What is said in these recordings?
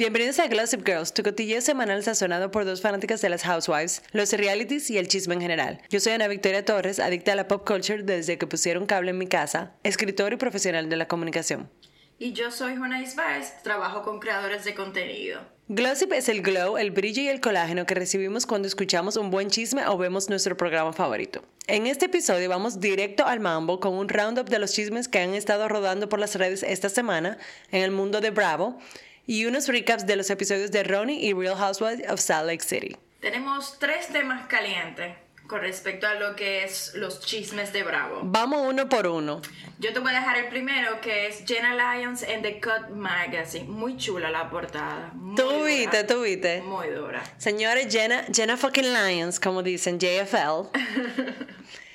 Bienvenidos a Gossip Girls, tu cotilleo semanal sazonado por dos fanáticas de las housewives, los realities y el chisme en general. Yo soy Ana Victoria Torres, adicta a la pop culture desde que pusieron cable en mi casa, escritor y profesional de la comunicación. Y yo soy Jonais Baez, trabajo con creadores de contenido. Glossip es el glow, el brillo y el colágeno que recibimos cuando escuchamos un buen chisme o vemos nuestro programa favorito. En este episodio vamos directo al mambo con un roundup de los chismes que han estado rodando por las redes esta semana en el mundo de Bravo y unos recaps de los episodios de Ronnie y Real Housewives of Salt Lake City. Tenemos tres temas calientes con respecto a lo que es los chismes de Bravo. Vamos uno por uno. Yo te voy a dejar el primero, que es Jenna Lyons en The Cut Magazine. Muy chula la portada. Tú viste, tú viste. Muy dura. Señores, Jenna, Jenna fucking Lyons, como dicen, JFL.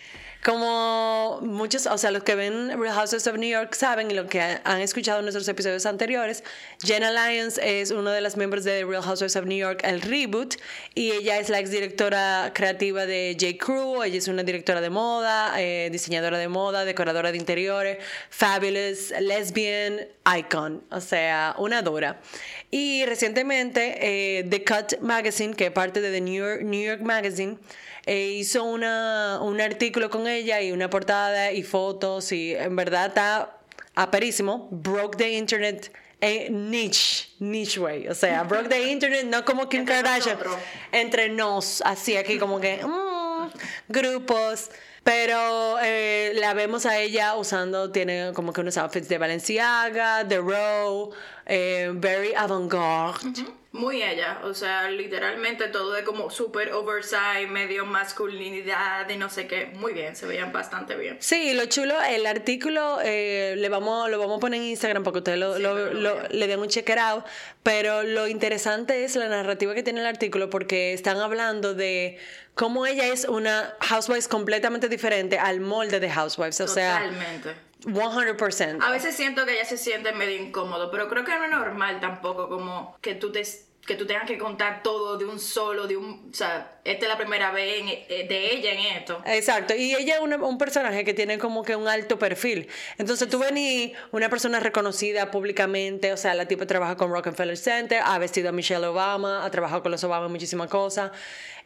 Como muchos, o sea, los que ven Real Houses of New York saben y lo que ha- han escuchado en nuestros episodios anteriores, Jenna Lyons es una de las miembros de Real Houses of New York, el reboot, y ella es la exdirectora creativa de J. Crew, ella es una directora de moda, eh, diseñadora de moda, decoradora de interiores, fabulous, lesbian, icon, o sea, una dura. Y recientemente eh, The Cut Magazine, que es parte de The New York, New York Magazine, eh, hizo una, un artículo con ella y una portada y fotos y en verdad está aperísimo. Broke the internet eh, niche, niche way. O sea, broke the internet no como Kim Entre Kardashian. nosotros. Entre nos, así aquí como que mm, grupos. Pero eh, la vemos a ella usando, tiene como que unos outfits de Balenciaga, The Row, eh, very avant-garde. Muy ella, o sea, literalmente todo de como súper oversize, medio masculinidad y no sé qué. Muy bien, se veían bastante bien. Sí, lo chulo, el artículo eh, le vamos, lo vamos a poner en Instagram para que ustedes lo, Sí, lo- lo- le den un check it out. Pero lo interesante es la narrativa que tiene el artículo porque están hablando de cómo ella es una housewife completamente diferente al molde de housewives. O sea, Totalmente. 100%. A veces siento que ella se siente medio incómodo, pero creo que no es normal tampoco como que tú te que tú tengas que contar todo de un solo, de un, o sea, esta es la primera vez en- eh, de ella en esto. Exacto, y ella es una- un personaje que tiene como que un alto perfil. Entonces tú venís una persona reconocida públicamente, o sea, la tipa trabaja con Rockefeller Center, ha vestido a Michelle Obama, ha trabajado con los Obama en muchísimas cosas.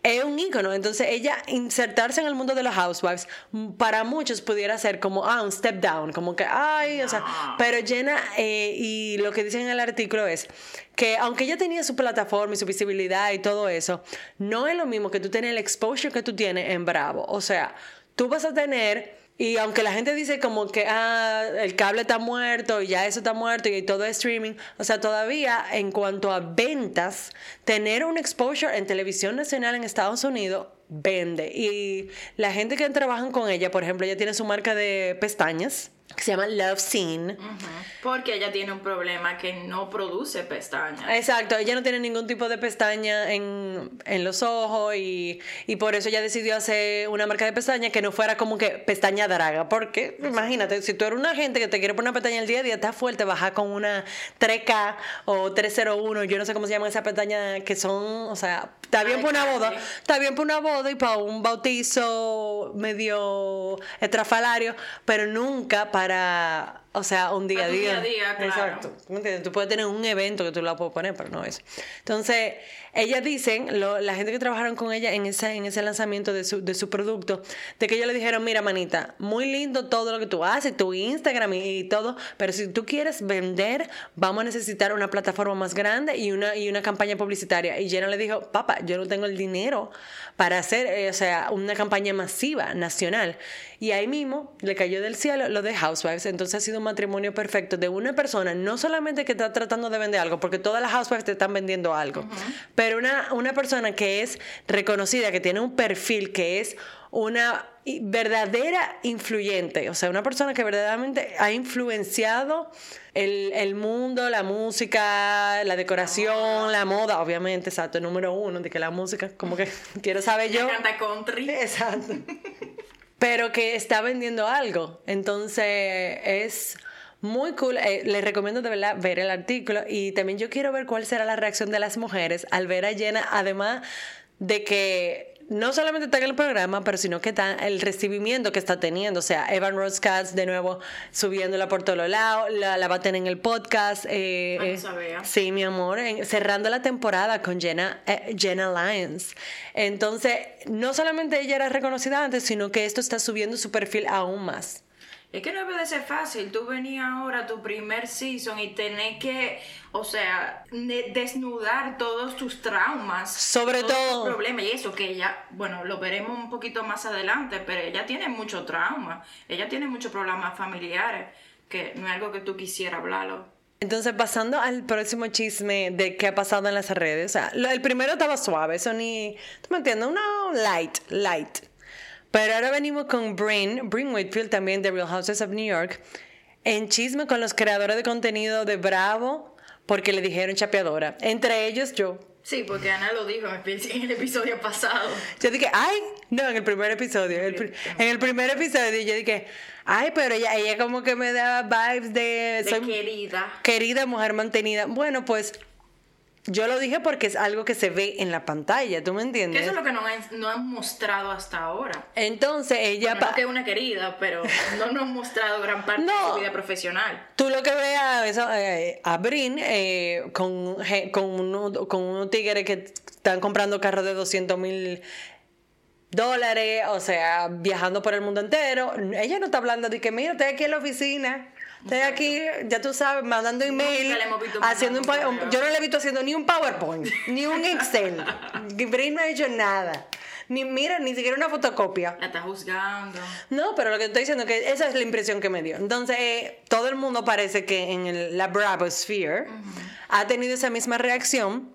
Es un ícono, entonces ella insertarse en el mundo de los housewives, para muchos pudiera ser como, ah, un step down, como que, ay, o sea, pero Jenna, eh, y lo que dicen en el artículo es que aunque ella tenía su plataforma y su visibilidad y todo eso, no es lo mismo que tú tener el exposure que tú tienes en Bravo. O sea, tú vas a tener, y aunque la gente dice como que ah, el cable está muerto y ya eso está muerto y todo es streaming, o sea, todavía en cuanto a ventas, tener un exposure en televisión nacional en Estados Unidos vende. Y la gente que trabajan con ella, por ejemplo, ella tiene su marca de pestañas que se llama Love Scene. Porque ella tiene un problema que no produce pestañas. Exacto, ella no tiene ningún tipo de pestaña en, en los ojos y, y por eso ella decidió hacer una marca de pestaña que no fuera como que pestaña draga. Porque imagínate, si tú eres una gente que te quiere poner una pestaña el día a día, está fuerte, baja con una 3K o 301, yo no sé cómo se llaman esas pestañas que son, o sea, está bien para una boda, está bien para una boda y para un bautizo medio estrafalario, pero nunca para, o sea, un día a día. a día, claro. Exacto. Tú puedes tener un evento que tú la puedes poner, pero no eso. Entonces, ellas dicen, lo- la gente que trabajaron con ella en ese, en ese lanzamiento de su, de su producto, de que ellos le dijeron, mira, manita, muy lindo todo lo que tú haces, tu Instagram y, y todo, pero si tú quieres vender, vamos a necesitar una plataforma más grande y una, y una campaña publicitaria. Y Jenna le dijo, papá, yo no tengo el dinero para hacer, eh, o sea, una campaña masiva, nacional. Y ahí mismo le cayó del cielo lo de Housewives. Entonces ha sido un matrimonio perfecto de una persona, no solamente que está tratando de vender algo, porque todas las Housewives te están vendiendo algo, pero una, una persona que es reconocida, que tiene un perfil, que es una verdadera influyente, o sea, una persona que verdaderamente ha influenciado el, el mundo, la música, la decoración, la moda, obviamente, exacto, número uno, de que la música, como que quiero saber yo. Country. Exacto. Pero que está vendiendo algo. Entonces es muy cool. Eh, les recomiendo de verdad ver el artículo y también yo quiero ver cuál será la reacción de las mujeres al ver a Jenna, además de que no solamente está en el programa, pero sino que está el recibimiento que está teniendo. O sea, Evan Katz de nuevo subiéndola por todos lados, la, la va a tener en el podcast. eh, Ah, no sabía. sí, mi amor, en- cerrando la temporada con Jenna, eh, Jenna Lyons. Entonces, no solamente ella era reconocida antes, sino que esto está subiendo su perfil aún más. Es que no debe de ser fácil. Tú venías ahora tu primer season y tenés que, o sea, desnudar todos tus traumas. Sobre todos todo- tus problemas. Y eso que ella, bueno, lo veremos un poquito más adelante, pero ella tiene mucho trauma. Ella tiene muchos problemas familiares, que no es algo que tú quisieras hablarlo. Entonces, pasando al próximo chisme de qué ha pasado en las redes. O sea, lo- el primero estaba suave, eso ni. ¿Tú me entiendes? Uno light, light. Pero ahora venimos con Bryn, Bryn Whitfield también de Real Houses of New York, en chisme con los creadores de contenido de Bravo porque le dijeron chapeadora. Entre ellos yo. Sí, porque Ana lo dijo en el- en el episodio pasado. Yo dije, ay, no, en el primer episodio. el en el primer episodio yo dije, ay, pero ella, ella como que me da vibes de... De soy querida. querida mujer mantenida. Bueno, pues yo lo dije porque es algo que se ve en la pantalla, ¿tú me Que entiendes? eso es lo que no han, no han mostrado hasta ahora. Entonces ella... Bueno, no que es una querida, pero no nos han mostrado gran parte No. de su vida profesional. Tú lo que ves a, eso, eh, a Brin eh, con, con, uno- con unos tigres que están comprando carros de 200 mil dólares, o sea, viajando por el mundo entero. Ella no está hablando de que, mira, estoy aquí en la oficina. Estoy aquí, ya tú sabes, mandando email, haciendo un, un- yo no le he visto haciendo ni un PowerPoint, ni un Excel. Brin no ha hecho nada. Ni mira, ni siquiera una fotocopia. La está juzgando. No, pero lo que estoy diciendo es que esa es la impresión que me dio. Entonces, eh, todo el mundo parece que en el- la Bravo Sphere ha tenido esa misma reacción.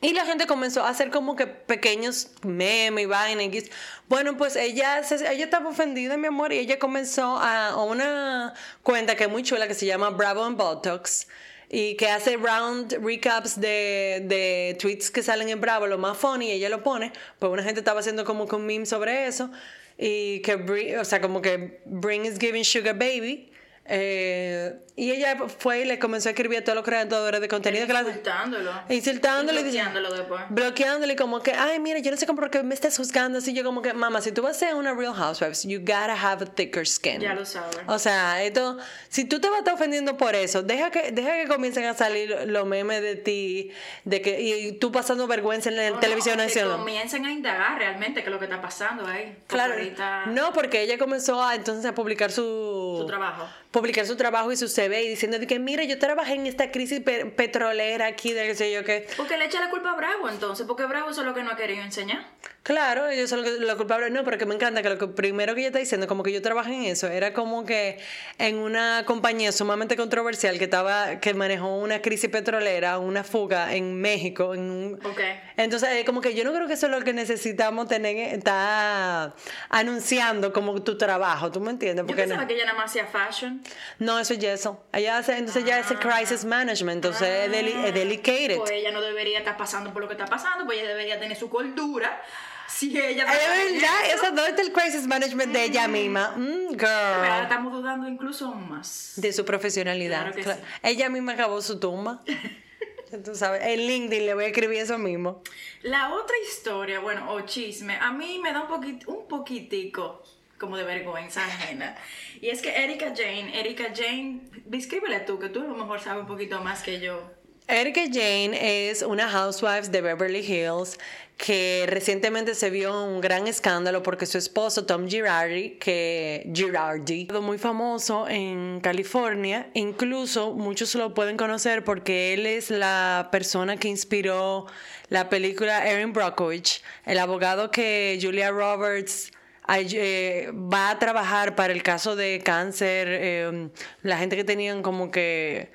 Y la gente comenzó a hacer como que pequeños memes y vainas. y Bueno, pues ella, se- ella estaba ofendida, mi amor, y ella comenzó a, una cuenta que es muy chula que se llama Bravo and Botox y que hace round recaps de, de tweets que salen en Bravo, lo más funny, y ella lo pone. Pues una gente estaba haciendo como que un meme sobre eso y que, o sea, como que Bring is giving sugar baby. Eh, y ella fue y le comenzó a escribir a todos los creadores de contenido que la- Insultándolo. Y y dice- bloqueándolo después. bloqueándole como que, ay, mira, yo no sé cómo por qué me estás juzgando así. Yo como que, mamá, si tú vas a ser una Real Housewives, you gotta have a thicker skin. Ya lo sabes. O sea, esto, si tú te vas a estar ofendiendo por eso, deja que, deja que comiencen a salir los memes de ti, de que, y tú pasando vergüenza en la No, televisión no, que nacional. comiencen a indagar realmente qué es lo que está pasando ahí. Porque Claro, ahorita no, porque ella comenzó a entonces a publicar su, su trabajo. Publicar su trabajo y su CV y diciendo de que mira, yo trabajé en esta crisis pe- petrolera aquí de qué sé yo qué. Porque le echa la culpa a Bravo entonces, porque Bravo eso es lo que no ha querido enseñar. Claro, ellos son los culpables. No, pero que me encanta que lo que primero que ella está diciendo, como que yo trabajé en eso, era como que en una compañía sumamente controversial que estaba, que manejó una crisis petrolera, una fuga en México, en un- Ok. entonces, como que yo no creo que eso es lo que necesitamos tener, está anunciando como tu trabajo, ¿tú me entiendes? Yo Porque pensaba no, que ella nada más hacía fashion. no, eso es eso. Ella hace, entonces ella hace crisis management, entonces es, deli- es delicated. Pues ella no debería estar pasando por lo que está pasando, pues ella debería tener su cordura. Si ella Es verdad, eso no es el crisis management de ella misma. Mm, ahora girl. estamos dudando incluso más. De su profesionalidad. Claro que Cla- sí. Ella misma acabó su tumba. Tú sabes, en LinkedIn le voy a escribir eso mismo. La otra historia, bueno, o chisme, a mí me da un, un poquitico como de vergüenza ajena. Y es que Erika Jane, Erika Jane, descríbele tú, que tú a lo mejor sabes un poquito más que yo. Erika Jane es una housewife de Beverly Hills que recientemente se vio un gran escándalo porque su esposo Tom Girardi, que Girardi, muy famoso en California, incluso muchos lo pueden conocer porque él es la persona que inspiró la película Erin Brockovich, el abogado que Julia Roberts eh, va a trabajar para el caso de cáncer, eh, la gente que tenían como que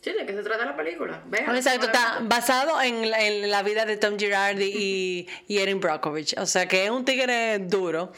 Sí, ¿de qué se trata la película? Vean. Exacto, está basado en, la- en la vida de Tom Girardi y, y Erin Brockovich. O sea, que es un tigre duro.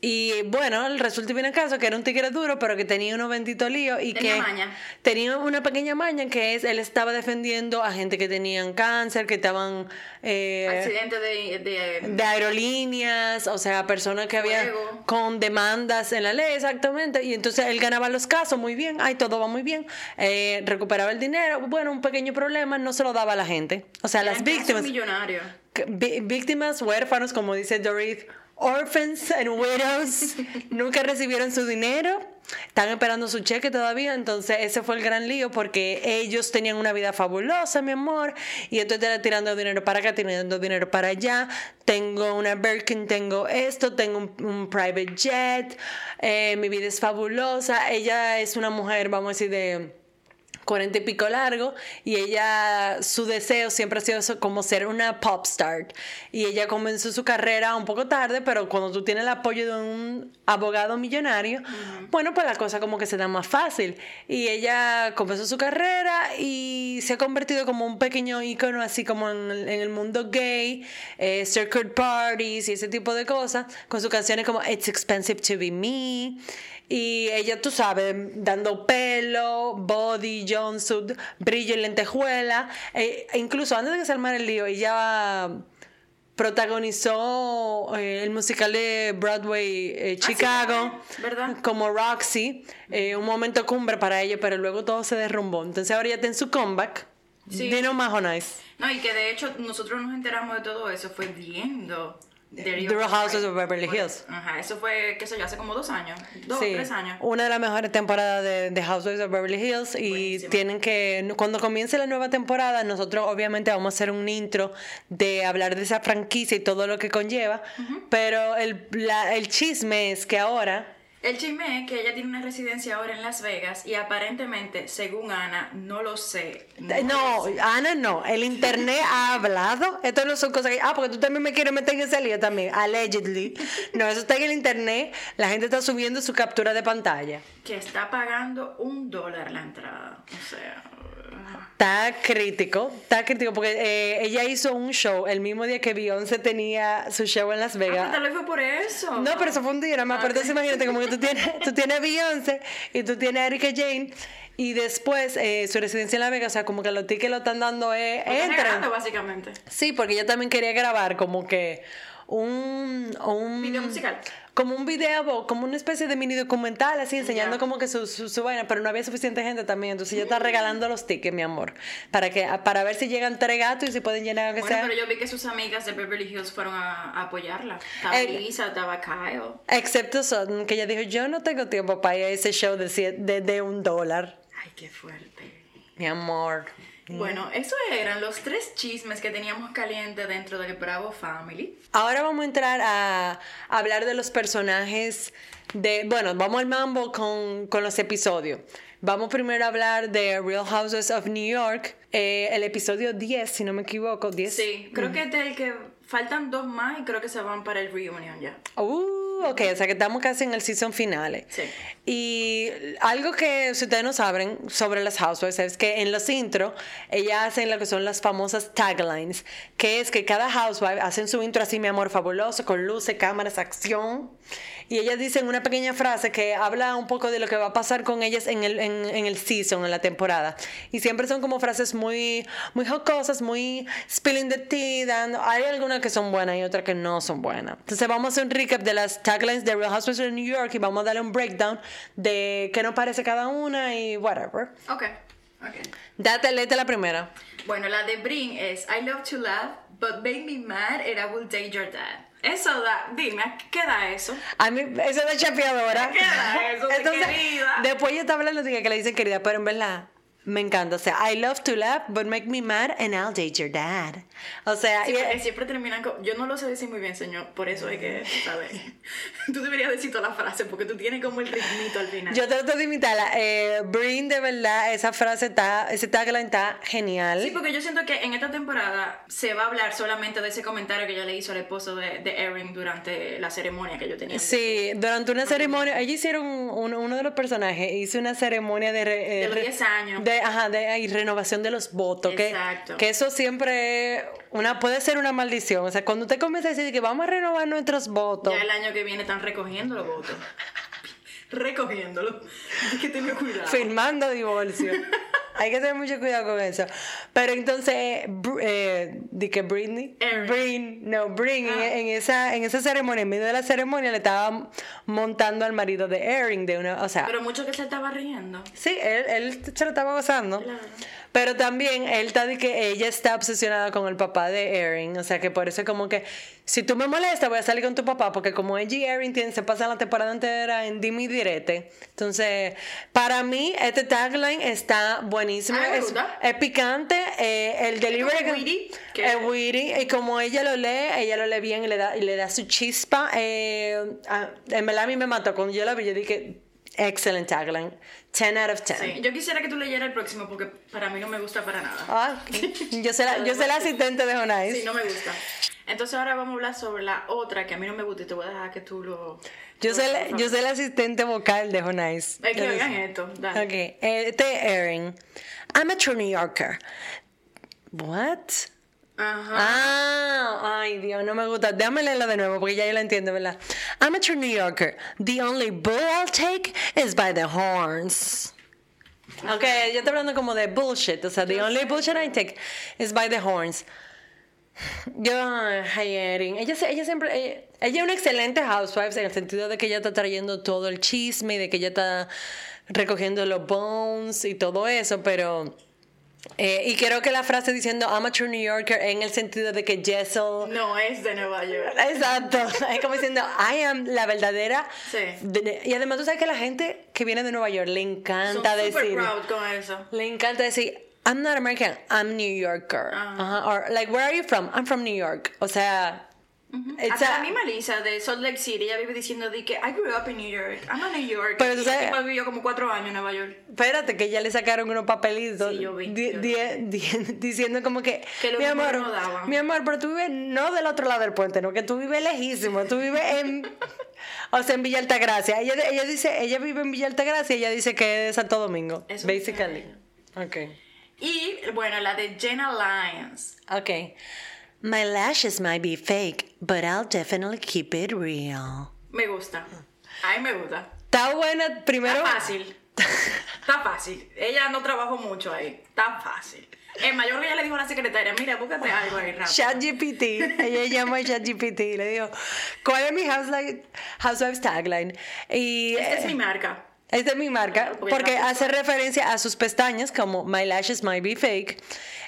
Y bueno, resulta y viene el caso que era un tigre duro, pero que tenía unos benditos líos y Tenía que maña. tenía una pequeña maña que es, él estaba defendiendo a gente que tenían cáncer, que estaban eh, Accidente de, de- de aerolíneas, o sea, personas que habían con demandas en la ley, exactamente. Y entonces él ganaba los casos muy bien, ay, todo va muy bien, eh, recuperaba el dinero, bueno, un pequeño problema, no se lo daba a la gente. O sea, las víctimas, millonarios. vi- víctimas, huérfanos, como dice Dorit, orphans and widows, nunca recibieron su dinero, están esperando su cheque todavía, entonces ese fue el gran lío porque ellos tenían una vida fabulosa, mi amor, y esto está tirando dinero para acá, tirando dinero para allá, tengo una Birkin, tengo esto, tengo un, un private jet, eh, mi vida es fabulosa, ella es una mujer, vamos a decir, de cuarenta y pico largo y ella su deseo siempre ha sido eso, como ser una pop star. Y ella comenzó su carrera un poco tarde pero cuando tú tienes el apoyo de un abogado millonario bueno pues la cosa como que se da más fácil. Y ella comenzó su carrera y se ha convertido como un pequeño icono así como en, el- en el mundo gay eh, circuit parties y ese tipo de cosas con sus canciones como It's Expensive to Be Me y ella, tú sabes, dando pelo, body, jumpsuit, brillo en lentejuela. E, incluso antes de que se armara el lío, ella protagonizó eh, el musical de Broadway eh, Ah, sí, Chicago ¿verdad? como Roxy, eh, un momento cumbre para ella, pero luego todo se derrumbó. Entonces ahora ya está en su comeback. Sí. Dino Majo Nice. No, y que de hecho nosotros nos enteramos de todo eso fue viendo The Real Houses of Beverly Hills. Ajá, eso fue, qué sé yo, hace como dos años, dos, Sí, tres años. Una de las mejores temporadas de, de Housewives of Beverly Hills y Buenísimo. tienen que, cuando comience la nueva temporada, nosotros obviamente vamos a hacer un intro de hablar de esa franquicia y todo lo que conlleva, pero el, la- el chisme es que ahora... El chisme es que ella tiene una residencia ahora en Las Vegas y aparentemente, según Ana, no lo sé. No, lo sé. Ana, no. El internet ha hablado. Esto no son cosas que. Ah, porque tú también me quieres meter en ese lío también. Allegedly. No, eso está en el internet. La gente está subiendo su captura de pantalla. Que está pagando un dólar la entrada. O sea. Está crítico, está crítico porque eh, ella hizo un show el mismo día que Beyoncé tenía su show en Las Ah, Vegas. pero tal vez fue por eso. No, pero eso fue un día, nada más. Ah, Pero entonces imagínate como que tú tienes, tú tienes Beyoncé y tú tienes a Erika Jane y después eh, su residencia en Las Vegas, o sea, como que los tickets lo están dando eh, entren. básicamente. Sí, porque ella también quería grabar como que un, un Video musical. como un video, como una especie de mini documental, así enseñando Ya. como que su, su, su vaina, pero no había suficiente gente también, entonces ella está regalando los tickets, mi amor, para que para ver si llegan tres gatos y si pueden llenar aunque Bueno, sea. pero yo vi que sus amigas de Beverly Hills fueron a, a apoyarla. Estaba Eh, Lisa, estaba Kyle. Excepto Sutton, que ella dijo, yo no tengo tiempo para ir a ese show de, de, de un dólar. Ay, qué fuerte. Mi amor. Bueno, esos eran los tres chismes que teníamos caliente dentro del Bravo Family. Ahora vamos a entrar a hablar de los personajes de... Bueno, vamos al mambo con, con los episodios. Vamos primero a hablar de Real Houses of New York, eh, el episodio 10, si no me equivoco, 10. Sí, creo que es el que faltan dos más y creo que se van para el reunion ya. Uh, ok, o sea que estamos casi en el season finale. Sí. Y algo que si ustedes no saben sobre las housewives es que en los intros ellas hacen lo que son las famosas taglines, que es que cada housewife hacen su intro así, mi amor, fabuloso, con luces, cámaras, acción. Y ellas dicen una pequeña frase que habla un poco de lo que va a pasar con ellas en el, en, en el season, en la temporada. Y siempre son como frases muy, muy jocosas, muy spilling the tea. dando- hay algunas que son buenas y otras que no son buenas. Entonces vamos a hacer un recap de las taglines de Real Housewives of New York y vamos a darle un breakdown de qué nos parece cada una y whatever. Ok, ok. Date, léete la primera. Bueno, la de Brin es I love to laugh, but make me mad and I will date your dad. Eso da, dime, ¿qué da eso? A mí, eso de chapeadora. ¿Qué da eso de querida? Después ella está hablando de que le dicen querida, pero en verdad me encanta. O sea, I love to laugh, but make me mad and I'll date your dad. O sea, Sí, y- siempre terminan con... Yo no lo sé decir muy bien, señor, por eso es que, ¿sabes? Tú deberías decir toda la frase porque tú tienes como el ritmito al final. yo trato de imitarla. Eh, Brin, de verdad, esa frase está, ese tagline está genial. Sí, porque yo siento que en esta temporada se va a hablar solamente de ese comentario que ella le hizo al esposo de, de Erin durante la ceremonia que yo tenía. Sí, durante una ceremonia, ellos hicieron un- uno de los personajes, hizo una ceremonia de, re- eh, De los re- 10 años. de, ajá, de y renovación de los votos, que, que eso siempre una puede ser una maldición, o sea, cuando usted comienza a decir que vamos a renovar nuestros votos, Ya el año que viene están recogiendo los votos. Recogiéndolo. Hay que tener cuidado. firmando divorcio. Hay que tener mucho cuidado con eso. Pero entonces, eh, di que Britney, Erin. Brin, no, Brin, en- Ah. en, esa, en esa ceremonia, en medio de la ceremonia, le estaba montando al marido de Erin, de una, o sea, Pero mucho que se estaba riendo. Sí, él, él se lo estaba gozando. Claro. Pero también él está de que ella está obsesionada con el papá de Erin. O sea que por eso es como que si tú me molestas, voy a salir con tu papá. Porque como ella y Erin tienen, se pasan la temporada entera en dime y direte. Entonces, para mí, este tagline está buenísimo. Ah, es, es picante. eh, el delivery. como witty, es witty, Y como ella lo lee, ella lo lee bien y le da, y le da su chispa. Eh, en verdad a mí me mató. Cuando yo la vi, yo dije, excellent tagline. 10 out of 10. Sí, yo quisiera que tú leyeras el próximo porque para mí no me gusta para nada. Ah, yo soy la, yo soy la asistente de Jonais. Sí, no me gusta. Entonces ahora vamos a hablar sobre la otra que a mí no me gusta y te voy a dejar que tú lo... Yo soy, la, yo soy la asistente vocal de Jonais. Es que oigan esto, dale. Ok, este es Erin. I'm a true New Yorker. What? Ajá. Ah, ay Dios, no me gusta. Déjame leerlo de nuevo porque ya yo lo entiendo, ¿verdad? I'm a true New Yorker. The only bull I'll take is by the horns. Ok, yo estoy hablando como de bullshit. O sea, the only bullshit I take is by the horns. Yo, ay, Erin, ella, ella siempre, ella es una excelente housewife en el sentido de que ella está trayendo todo el chisme y de que ella está recogiendo los bones y todo eso, pero... eh, y creo que la frase diciendo I'm a true New Yorker en el sentido de que Jessel... No es de Nueva York. Exacto, es como diciendo I am la verdadera... Sí. de- y además tú sabes que la gente que viene de Nueva York le Son encanta super decir... proud con eso. Le encanta decir, I'm not American, I'm New Yorker. Ajá, Or, like, where are you from? I'm from New York. O sea, Hasta a- la misma Lisa de Salt Lake City, ella vive diciendo de que I grew up in New York, I'm a New York. Pero tú y sabes- la tipa vivió como cuatro años en Nueva York. espérate, que ya le sacaron unos papelitos Sí, yo vi, di- yo di- di- diciendo como que, Que mi amor, no mi amor, pero tú vives no del otro lado del puente, no, que tú vives lejísimo, tú vives en, o sea, en Villa Altagracia. Ella, ella dice, ella vive en Villa Altagracia y ella dice que es de Santo Domingo, Eso basically. Okay. Y bueno, la de Jenna Lyons. Okay. My lashes might be fake, but I'll definitely keep it real. Me gusta. A mí me gusta. Está buena, primero. Está fácil. Está fácil. Ella no trabajó mucho ahí. Está fácil. El mayor ella le dijo a la secretaria, mira, búscate algo ahí rápido. ChatGPT. Ella llamó a ChatGPT y le dijo, ¿cuál es mi housewife, tagline? Y Esta es eh, mi marca. esta es mi marca Porque hace referencia a sus pestañas como My lashes might be fake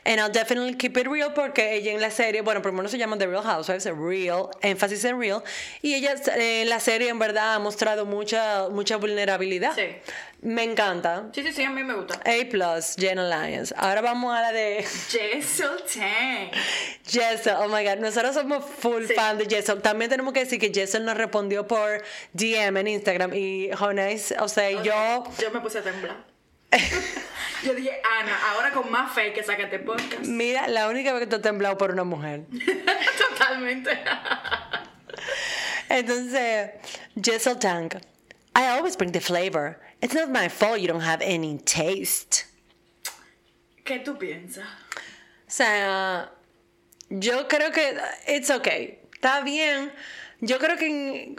and I'll definitely keep it real porque ella en la serie, bueno, primero se llama The Real Housewives, real, énfasis en real, y ella eh, en la serie en verdad ha mostrado mucha, mucha vulnerabilidad. Sí. Me encanta. Sí, sí, sí, a mí me gusta. A plus, Jenna Lyons. Ahora vamos a la de Jessel Tang. Jessel. Oh my god, nosotros somos full Sí. fan de Jessel. También tenemos que decir que Jessel nos respondió por DM en Instagram y Jonas, o sea, yo. Yo me puse a temblar. Yo dije, Ana, ahora con más fe que saca este podcast. Mira, la única vez que tú has temblado por una mujer. Totalmente. Entonces, Jessel Tank. I always bring the flavor. It's not my fault you don't have any taste. ¿Qué tú piensas? O sea, yo creo que it's okay. Está bien. Yo creo que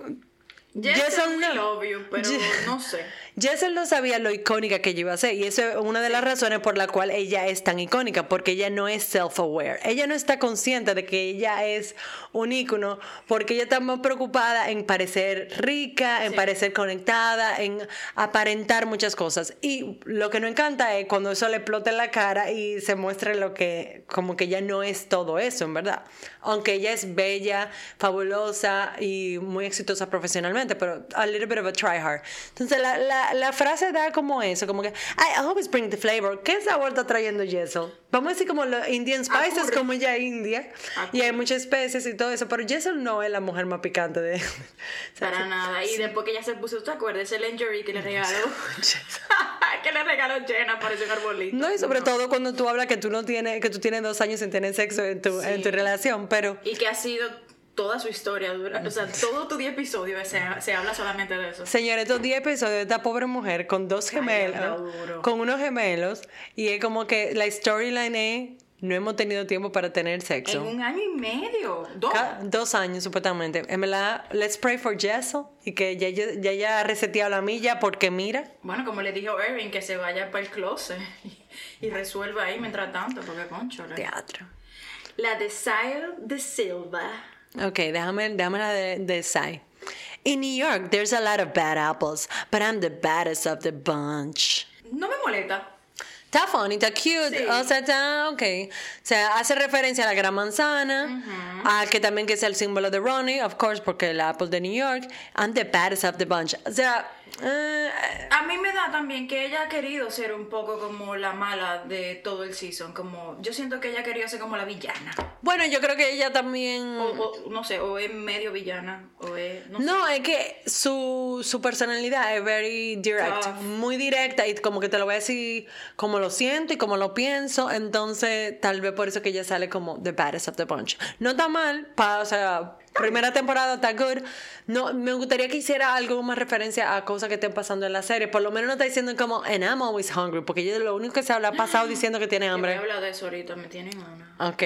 Jessel, no. pero no sé. Jessel no sabía lo icónica que ella iba a ser y eso es una de las razones por la cual ella es tan icónica porque ella no es self-aware. Ella no está consciente de que ella es un ícono porque ella está más preocupada en parecer rica, en Sí. parecer conectada, en aparentar muchas cosas. Y lo que no encanta es cuando eso le explota en la cara y se muestre lo que como que ella no es todo eso, en verdad. Aunque ella es bella, fabulosa y muy exitosa profesionalmente, pero a little bit of a try hard. Entonces la, la, la frase da como eso, como que I always bring the flavor. ¿Qué sabor está trayendo Jessel? Vamos a decir como los Indian spices, como ella es india, y hay muchas especies y todo eso, pero Jessel no es la mujer más picante de... Para nada. Y después que ella se puso, ¿te acuerdas? Ese lingerie que le regaló. que le regaló Jenna, parece un arbolito. No, y sobre todo cuando tú hablas que tú no tienes, que tú tienes dos años sin tener sexo en tu, en tu relación, pero Y que ha sido toda su historia. dura- O sea, todo tu 10 episodios se, se habla solamente de eso. Señores, estos 10 episodios de esta pobre mujer con dos gemelos, duro. con unos gemelos, y es como que la storyline es, no hemos tenido tiempo para tener En sexo. un año y medio. Dos. Dos años, supuestamente. En verdad, let's pray for Jessel y que ya ya, ya haya reseteado la milla porque mira, Bueno, como le dijo Erin, que se vaya para el closet y, y resuelva ahí mientras tanto, porque concho. teatro. La de Sile de Silva. Ok, déjame, déjame la de, de Sai. In New York, there's a lot of bad apples, but I'm the baddest of the bunch. No me molesta. Está funny, está cute, Sí. o sea, está ok. O sea, hace referencia a la gran manzana, a que también que es el símbolo de Ronnie, of course, porque el Apple de New York, and the baddest of the bunch. O sea, eh, A mí me da también que ella ha querido ser un poco como la mala de todo el season. Como, yo siento que ella querido ser como la villana. bueno, yo creo que ella también... O, o, no sé, o es medio villana, o es. No, sé. No, es que su, su personalidad es very direct, Tough. muy directa y como que te lo voy a decir como lo siento y como lo pienso, entonces tal vez por eso que ella sale como the baddest of the bunch. No está mal, pa, o sea, primera temporada está good. No, me gustaría que hiciera algo más referencia a cosas que estén pasando en la serie, por lo menos no está diciendo como and I'm always hungry, porque ella lo único que se habla ha pasado diciendo que tiene voy hambre. hablar de eso ahorita, me tienen una. Ok.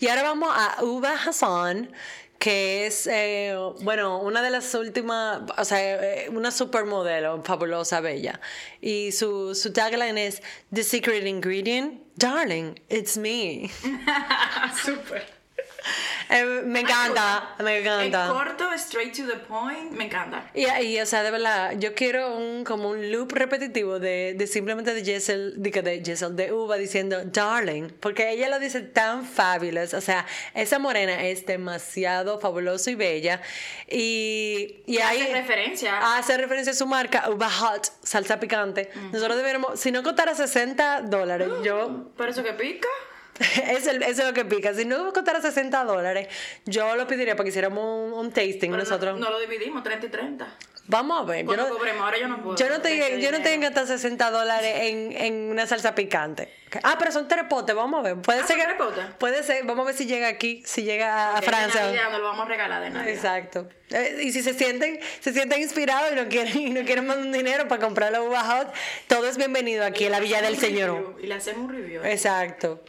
Y ahora vamos a Uba Hassan, que es, eh, bueno, una de las últimas, o sea, eh, una supermodelo fabulosa, bella. Y su, su tagline es The Secret Ingredient, Darling, it's me. Súper. Eh, me encanta, me En encanta. corto, straight to the point, me encanta. Y, y, o sea, de verdad, yo quiero un como un loop repetitivo de, de simplemente de Jessel, de, de Jessel, de Uva diciendo darling, porque ella lo dice tan fabulous, o sea, esa morena es demasiado fabulosa y bella y, y Y ahí hace referencia. hace referencia a su marca Uva Hot, salsa picante. Nosotros deberíamos, si no costara 60 dólares, yo ¿Por eso que pica? es el- eso es lo que pica. Si no costara 60 dólares, yo lo pediría para que hiciéramos un, un tasting Pero nosotros. No, lo dividimos, 30 y 30. Vamos a ver. Yo no, cobremos, ahora yo no puedo. yo no, te, yo no tengo hasta 60 dólares en, en una salsa picante. Ah, pero son tres potes, vamos a ver. Puede Ah, ser ¿son que. Puede ser, vamos a ver si llega aquí, si llega a Que de Francia. Navidad no lo vamos a regalar de Navidad. Exacto. Eh, y si se sienten, se sienten inspirados y no quieren, y no quieren mandar un dinero para comprar la uva hot, todo es bienvenido aquí en la Villa del Señor. review, Y le hacemos un review. Exacto.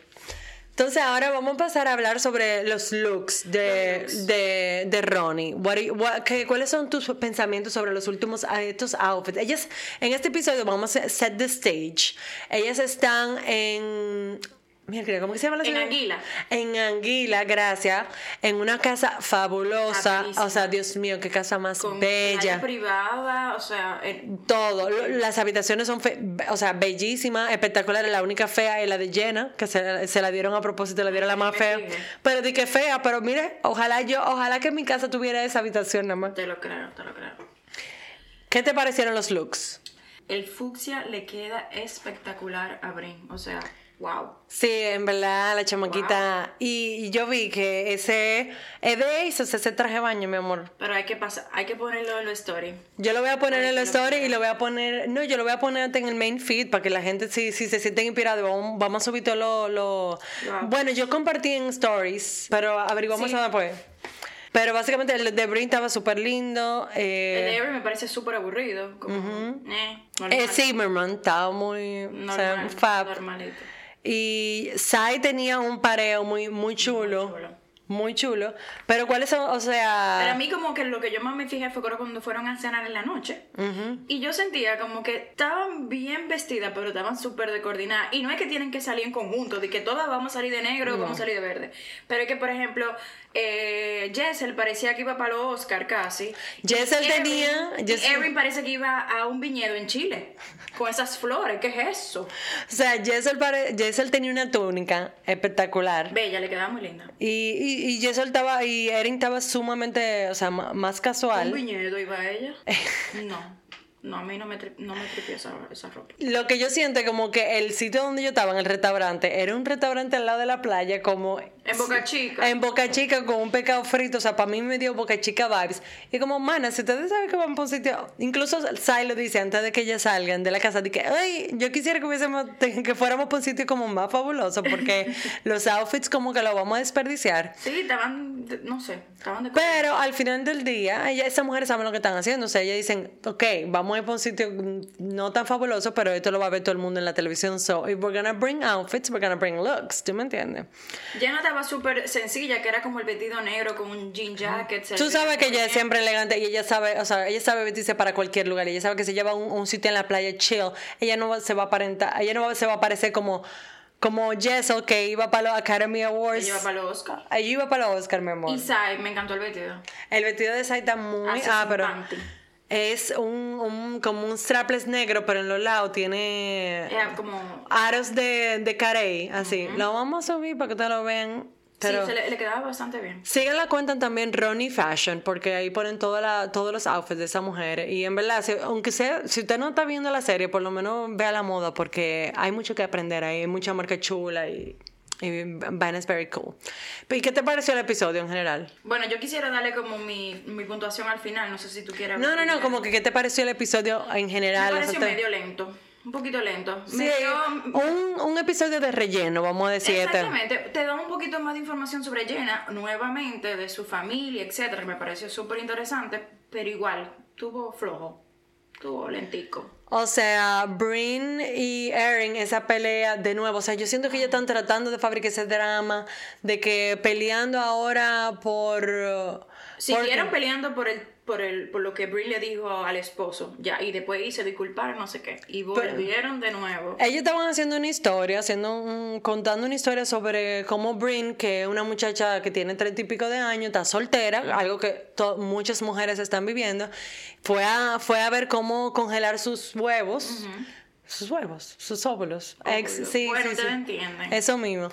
Entonces ahora vamos a pasar a hablar sobre los looks de, Los looks. de, de Ronnie. What you- what- ¿Cuáles son tus pensamientos sobre los últimos estos outfits? Ellas, en este episodio vamos a set the stage. Ellas están en... Mira, ¿cómo que se llama la En ciudad? Anguila. En Anguila, gracias. En una casa fabulosa. Bellísima. O sea, Dios mío, qué casa más Con bella. privada, o sea, en- Todo, las habitaciones son, fe- o sea, bellísimas, espectaculares. La única fea es la de Jenna, que se, se la dieron a propósito, le dieron la más fea. Pero di que fea, pero mire, ojalá yo, ojalá que en mi casa tuviera esa habitación nada más. te lo creo, te lo creo. ¿Qué te parecieron los looks? El fucsia le queda espectacular a Brin, o sea, wow. Sí, en verdad, la chamaquita. Y, y yo vi que ese es de Asos, ese traje de baño, mi amor. Pero hay que pasar, hay que ponerlo en la story. Yo lo voy a poner en la que lo story y lo voy a poner. No, yo lo voy a poner en el main feed para que la gente, si, si se sienten inspirados, vamos, vamos a subir todo lo. lo- Wow. Bueno, yo compartí en stories, pero averiguamos Sí. eso después. Pero básicamente el de Brin estaba súper lindo. El de Eh, Avery me parece súper aburrido. Como, eh, normal. eh, Zimmerman estaba muy. o sea, normal, fab. normalito. Y Sai tenía un pareo muy, muy chulo. chulo. Muy chulo. Pero ¿cuáles son? O sea. Pero a mí como que lo que yo más me fijé fue cuando fueron a cenar en la noche. Y yo sentía como que estaban bien vestidas, pero estaban súper descoordinadas. Y no es que tienen que salir en conjunto, de que todas vamos a salir de negro o vamos a salir de verde. Pero es que, por ejemplo, eh, Jessel parecía que iba para los Oscar casi. Jessel Erin- tenía- Jessel- Erin parece que iba a un viñedo en Chile. Con esas flores, ¿qué es eso? O sea, Jessel, pare- Jessel tenía una túnica espectacular. Bella, le quedaba muy linda. Y, y, y Jessel estaba, y Erin estaba sumamente, o sea, más ¿Un casual. viñedo iba ella? No. No, a mí no me, tri- no me tripió esa, esa ropa. Lo que yo siento es como que el sitio donde yo estaba, en el restaurante, era un restaurante al lado de la playa, como... En Boca Chica. En Boca Chica con un pescado frito, o sea, para mí me dio Boca Chica vibes. Y como, mana, si ustedes saben que van para un sitio, incluso Sai lo dice antes de que ellas salgan de la casa, de que, ay, yo quisiera que hubiésemos, que fuéramos para un sitio como más fabuloso, porque los outfits como que lo vamos a desperdiciar. Sí, estaban, no sé, estaban de Pero al final del día, ella, esas mujeres saben lo que están haciendo. O sea, ellas dicen, ok, vamos a ir para un sitio mm, no tan fabuloso, pero esto lo va a ver todo el mundo en la televisión. So, if we're gonna bring outfits, we're gonna bring looks. ¿Tú me entiendes? Jenna estaba súper sencilla, que era como el vestido negro con un jean jacket. Tú sabes que ella es siempre elegante y ella sabe, o sea, ella sabe vestirse para cualquier lugar. Ella sabe que se lleva a un, un sitio en la playa chill. Ella no se va a aparentar, ella no se va a parecer como, como Jessel que iba para los Academy Awards. Ella iba para los Oscar. Ella iba para los Oscar, mi amor. Y Sai, me encantó el vestido. El vestido de Sai está muy. Hace ah, pero. panty. Es un, un- como un strapless negro, pero en los lados tiene Era como... aros de, de carey, así. Lo vamos a subir para que ustedes lo vean. Pero... Sí, se le, le quedaba bastante bien. Sigan la cuenta también Ronnie Fashion, porque ahí ponen toda la, todos los outfits de esa mujer. Y en verdad, si- aunque sea, si usted no está viendo la serie, por lo menos vea la moda, porque hay mucho que aprender ahí, hay mucha marca chula y, y vainas very cool. ¿Y qué te pareció el episodio en general? Bueno, yo quisiera darle como mi, mi puntuación al final, no sé si tú quieres... No, no, no, como que qué te pareció el episodio en Me general. pareció O sea, te- medio lento, un poquito lento. Sí, Me dio- un, un episodio de relleno, vamos a decir. este. Exactamente, te da un poquito más de información sobre Jenna, nuevamente, de su familia, etcétera, que me pareció súper interesante, pero igual, tuvo flojo, lentico. O sea, Brin y Erin, esa pelea de nuevo. O sea, yo siento que ellos están tratando de fabricar ese drama, de que peleando ahora por. Siguieron peleando por el, por el, por lo que Brie le dijo al esposo, ya, y después se disculparon, no sé qué, y volvieron de nuevo. Ellos estaban haciendo una historia, haciendo un- contando una historia sobre cómo Brin, que es una muchacha que tiene treinta y pico de años, está soltera, algo que muchas mujeres están viviendo, fue a, fue a ver cómo congelar sus huevos. Sus huevos, sus óvulos. Ex- sí, Bueno, sí, sí. entienden. Eso mismo.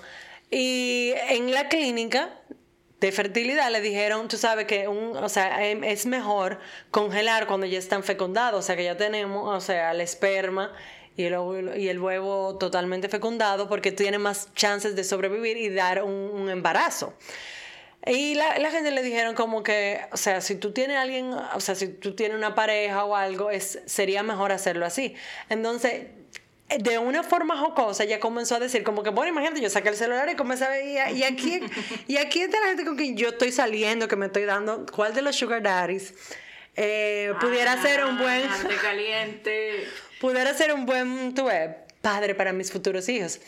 Y en la clínica de fertilidad le dijeron, tú sabes que un, o sea, em- es mejor congelar cuando ya están fecundados, o sea, que ya tenemos, o sea, el esperma y el, huevo totalmente fecundado porque tiene más chances de sobrevivir y dar un, un embarazo. Y la, la gente le dijeron como que, o sea, si tú tienes alguien, o sea, si tú tienes una pareja o algo, es, sería mejor hacerlo así. Entonces, de una forma jocosa, ella comenzó a decir como que, bueno, imagínate, yo saqué el celular y comencé a ver, y, aquí, y aquí está la gente con quien yo estoy saliendo, que me estoy dando, ¿cuál de los sugar daddies? eh, pudiera ser un buen Ah, caliente. pudiera ser un buen tú ves, padre para mis futuros hijos.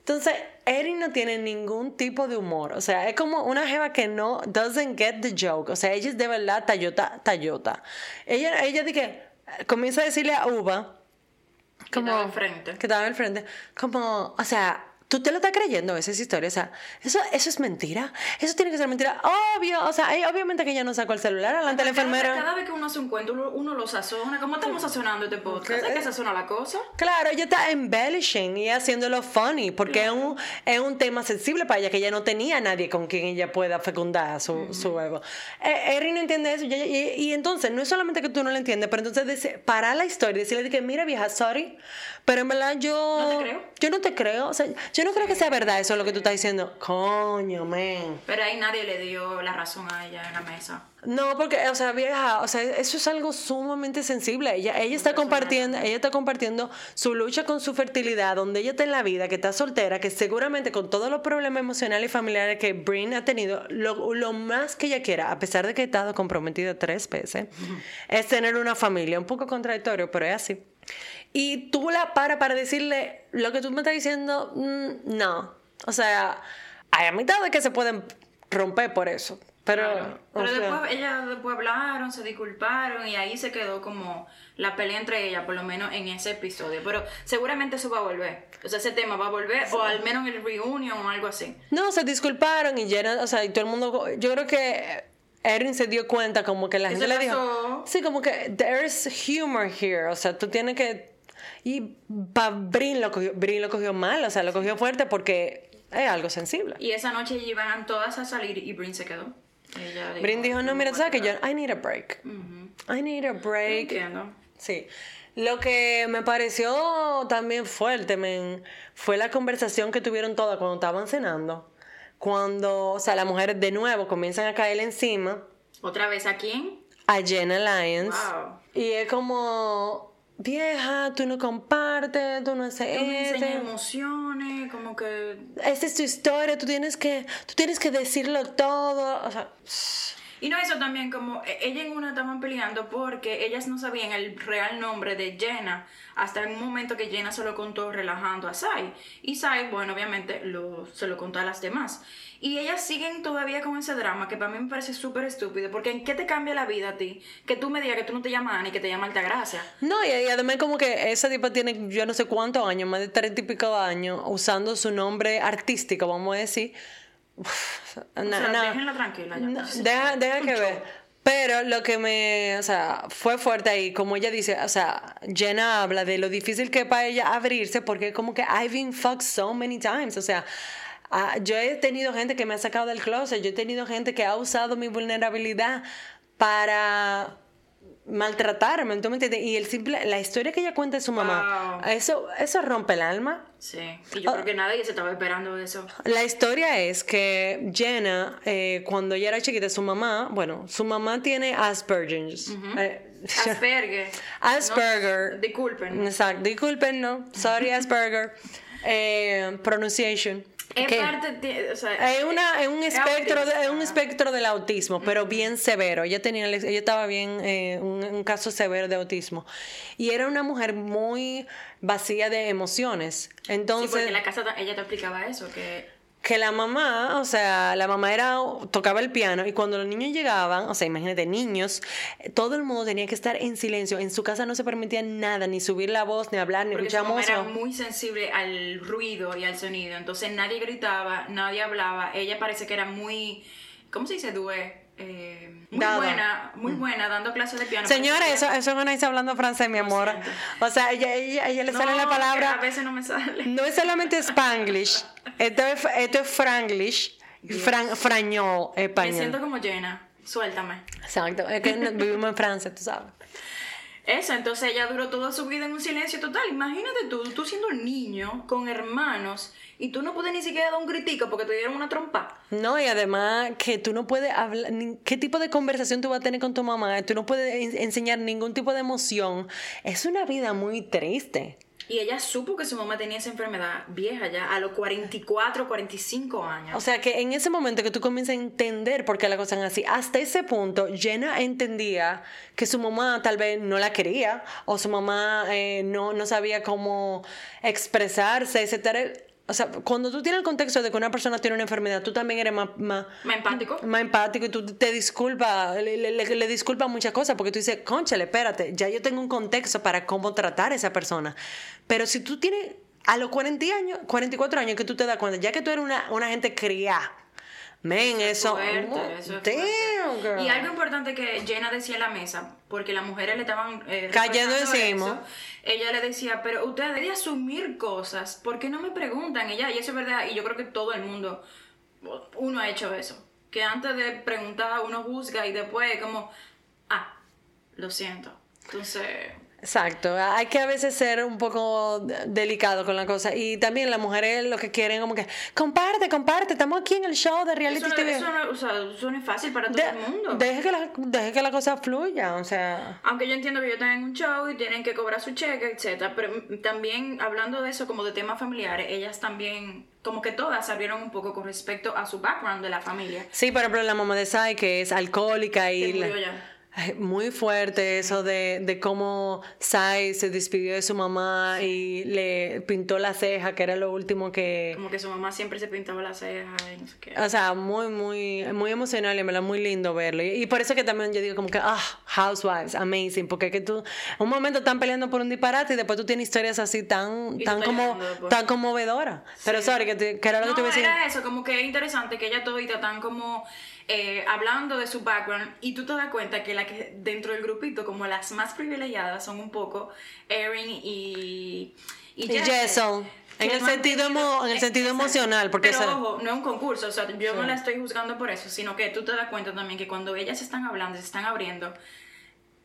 Entonces, Erin no tiene ningún tipo de humor. O sea, es como una jeva que no doesn't get the joke. O sea, ella es de verdad tallota, tallota. Ella, ella que comienza a decirle a Uva, como, estaba enfrente. que estaba al frente, como, o sea, tú te lo estás creyendo esa historia. O sea, eso, eso es mentira. Eso tiene que ser mentira. Obvio, o sea, ella- obviamente que ella no sacó el celular delante de la enfermera. Cada vez que uno hace un cuento, uno, uno lo sazona. ¿Cómo estamos sazonando este podcast? ¿Hay que sazonar la cosa? Claro, ella está embellishing y haciéndolo funny, porque es, un, es un tema sensible para ella, que ella no tenía a nadie con quien ella pueda fecundar su, su huevo. Eh, Erin no entiende eso, y, y- y entonces no es solamente que tú no lo entiendes, pero entonces dice, para la historia, decirle de que, mira vieja, sorry, pero en verdad yo... No te creo. Yo no te creo, o sea, yo no creo que sea verdad eso lo que tú estás diciendo. Coño, man. Pero ahí nadie le dio la razón a ella en la mesa. No, porque, o sea, vieja, o sea, eso es algo sumamente sensible. Ella, ella está compartiendo, ella está compartiendo su lucha con su fertilidad, donde ella está en la vida, que está soltera, que seguramente con todos los problemas emocionales y familiares que Brin ha tenido, lo, lo más que ella quiera, a pesar de que ha estado comprometida tres veces, es tener una familia. Un poco contradictorio, pero es así. Y tú la paras para decirle lo que tú me estás diciendo, mm, no. O sea, hay amistades que se pueden romper por eso. Pero, Claro. Pero sea- después ellas después hablaron, se disculparon y ahí se quedó como la pelea entre ellas, por lo menos en ese episodio. Pero seguramente eso va a volver. O sea, ese tema va a volver, o al menos en el reunion o algo así. No, se disculparon y Jenna, o sea, y todo el mundo, yo creo que Erin se dio cuenta como que la gente le dijo, sí, como que there's humor here, o sea, tú tienes que, y Brin lo cogió, Brin lo cogió mal, o sea, lo cogió fuerte porque es algo sensible. Y esa noche iban todas a salir y Brin se quedó. Ella Brin dijo, no, mira, sabes que yo, "Bueno, I need a break, I need a break. Entiendo. Sí. Lo que me pareció también fuerte, men, fue la conversación que tuvieron todas cuando estaban cenando. Cuando, o sea, las mujeres de nuevo comienzan a caer encima ¿Otra vez a quién? a Jenna Lyons. Wow. Y es como, vieja, tú no compartes, tú no haces Tú enseñas esto. emociones, como que... Esta es tu historia, tú tienes que, tú tienes que decirlo todo. O sea, Y no eso también, como e- ella en una estaban peleando porque ellas no sabían el real nombre de Jenna hasta un momento que Jenna se lo contó relajando a Sai. Y Sai, bueno, obviamente lo, se lo contó a las demás. Y ellas siguen todavía con ese drama que para mí me parece súper estúpido porque ¿en qué te cambia la vida a ti? Que tú me digas que tú no te llamas Ana y que te llamas Altagracia. No, y, y además como que esa tipa tiene yo no sé cuántos años, más de treinta y pico años, usando su nombre artístico, vamos a decir. Uf, O na- sea, na- déjenla tranquila ya. na- deja, deja que ver. Pero lo que me, o sea, fue fuerte ahí, como ella dice, o sea, Jenna habla de lo difícil que es para ella abrirse porque como que I've been fucked so many times, o sea, ah, yo he tenido gente que me ha sacado del closet, yo he tenido gente que ha usado mi vulnerabilidad para maltratarme, ¿tú me entiendes? Y el simple, la historia que ella cuenta de su mamá, Wow. eso, eso rompe el alma. Sí. Y yo creo que nadie se estaba esperando eso. La historia es que Jenna, eh, cuando ella era chiquita, su mamá, bueno, su mamá tiene Asperger's. Eh, Asperger. Asperger. No, disculpen. Exacto, disculpen, no. Sorry, Asperger. Eh, pronunciation. Es parte, o sea, es, una, es un es espectro de- es un espectro del autismo, pero bien severo. Ella tenía ella estaba bien eh, un, un caso severo de autismo y era una mujer muy vacía de emociones. Sí, Entonces porque en la casa ella te explicaba eso, que que la mamá, o sea, la mamá era tocaba el piano y cuando los niños llegaban, o sea, imagínate, niños, todo el mundo tenía que estar en silencio. En su casa no se permitía nada, ni subir la voz, ni hablar, ni porque su mamá era muy sensible al ruido y al sonido. Entonces nadie gritaba, nadie hablaba. Ella parece que era muy, ¿cómo se dice? Due. Eh, muy Dada. buena, muy buena dando clases de piano. Señora, Parece eso, eso no está hablando francés, mi amor. O sea, ella, ella, ella le No, sale la palabra. A veces no me sale. No es solamente Spanglish, esto es, esto es Franglish, fran, frañol, Me español. siento como llena. Suéltame. Exacto, es que vivimos en Francia, tú sabes. Eso, entonces ella duró toda su vida en un silencio total. Imagínate tú, tú siendo un niño con hermanos y tú no puedes ni siquiera dar un gritico porque te dieron una trompa. No, y además que tú no puedes hablar, ¿qué tipo de conversación tú vas a tener con tu mamá? Tú no puedes en- enseñar ningún tipo de emoción. Es una vida muy triste. Y ella supo que su mamá tenía esa enfermedad vieja ya, a los 44, 45 años. O sea que en ese momento que tú comienzas a entender por qué las cosas son así, hasta ese punto Jenna entendía que su mamá tal vez no la quería o su mamá eh, no, no sabía cómo expresarse, etcétera. O sea, cuando tú tienes el contexto de que una persona tiene una enfermedad, tú también eres más, más, Más empático. más empático y tú te disculpas, le, le, le- disculpas muchas cosas porque tú dices, conchale, espérate, ya yo tengo un contexto para cómo tratar a esa persona. Pero si tú tienes a los 40 años, 44 años que tú te das cuenta, ya que tú eres una, una gente criada, men, eso... Fuerte, oh, eso es damn, fuerte. girl. Y algo importante que Jenna decía en la mesa, porque las mujeres le estaban eh, Cayendo encima. eso, ella le decía, pero ustedes deben asumir cosas, ¿por qué no me preguntan? Ella, y eso es verdad, y yo creo que todo el mundo, uno ha hecho eso, que antes de preguntar uno juzga y después como, ah, lo siento. Entonces, Exacto, hay que a veces ser un poco de- delicado con la cosa y también las mujeres lo que quieren como que comparte, comparte, estamos aquí en el show de reality eso no, TV. eso no- o sea, eso no es fácil para todo De- el mundo. deje, que la, deje que la cosa fluya, o sea... Aunque yo entiendo que ellos están en un show y tienen que cobrar su cheque, etcétera, pero también hablando de eso como de temas familiares, ellas también, como que todas abrieron un poco con respecto a su background de la familia. Sí, por ejemplo, la mamá de Sai, que es alcohólica y... Que murió ya. Muy fuerte eso de, de cómo Sai se despidió de su mamá y le pintó la ceja, que era lo último que... Como que su mamá siempre se pintaba las cejas y no sé qué. O sea, muy, muy, muy emocional y me la muy lindo verlo. Y, y por eso que también yo digo como que, ah, Housewives, amazing, porque que tú, un momento están peleando por un disparate y después tú tienes historias así tan, Y tan como, después. tan conmovedoras. Pero sorry, que, te- que era lo No, que te iba a decir. era eso, como que es interesante que ella todita están como eh, hablando de su background y tú te das cuenta que la que dentro del grupito, como las más privilegiadas, son un poco Erin y... Y Jessel, Jessel, en el sentido tenido- en el sentido Exacto. emocional, porque Pero esa- ojo, no es un concurso, o sea, yo no la estoy juzgando por eso, sino que tú te das cuenta también que cuando ellas están hablando, se están abriendo,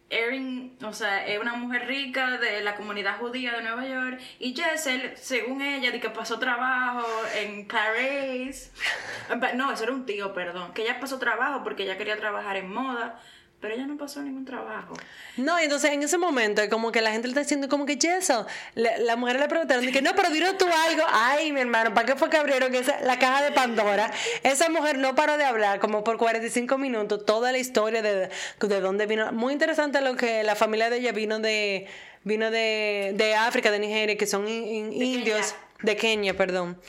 Erin, o sea, es una mujer rica de la comunidad judía de Nueva York y Jessel, según ella, de que pasó trabajo en París. No, eso era un tío, perdón. Que ella pasó trabajo porque ella quería trabajar en moda, pero ella no pasó ningún trabajo. No, y entonces en ese momento, como que la gente le está diciendo como que Jessel, la, la mujer le preguntaron, que no, pero dinos tú algo. Ay, mi hermano, ¿para qué fue que abrieron esa, la caja de Pandora? Esa mujer no paró de hablar como por 45 minutos, toda la historia de, de dónde vino. Muy interesante lo que la familia de ella vino de, vino de, de África, de Nigeria, que son in- in- De indios, Kenia. de Kenia, perdón.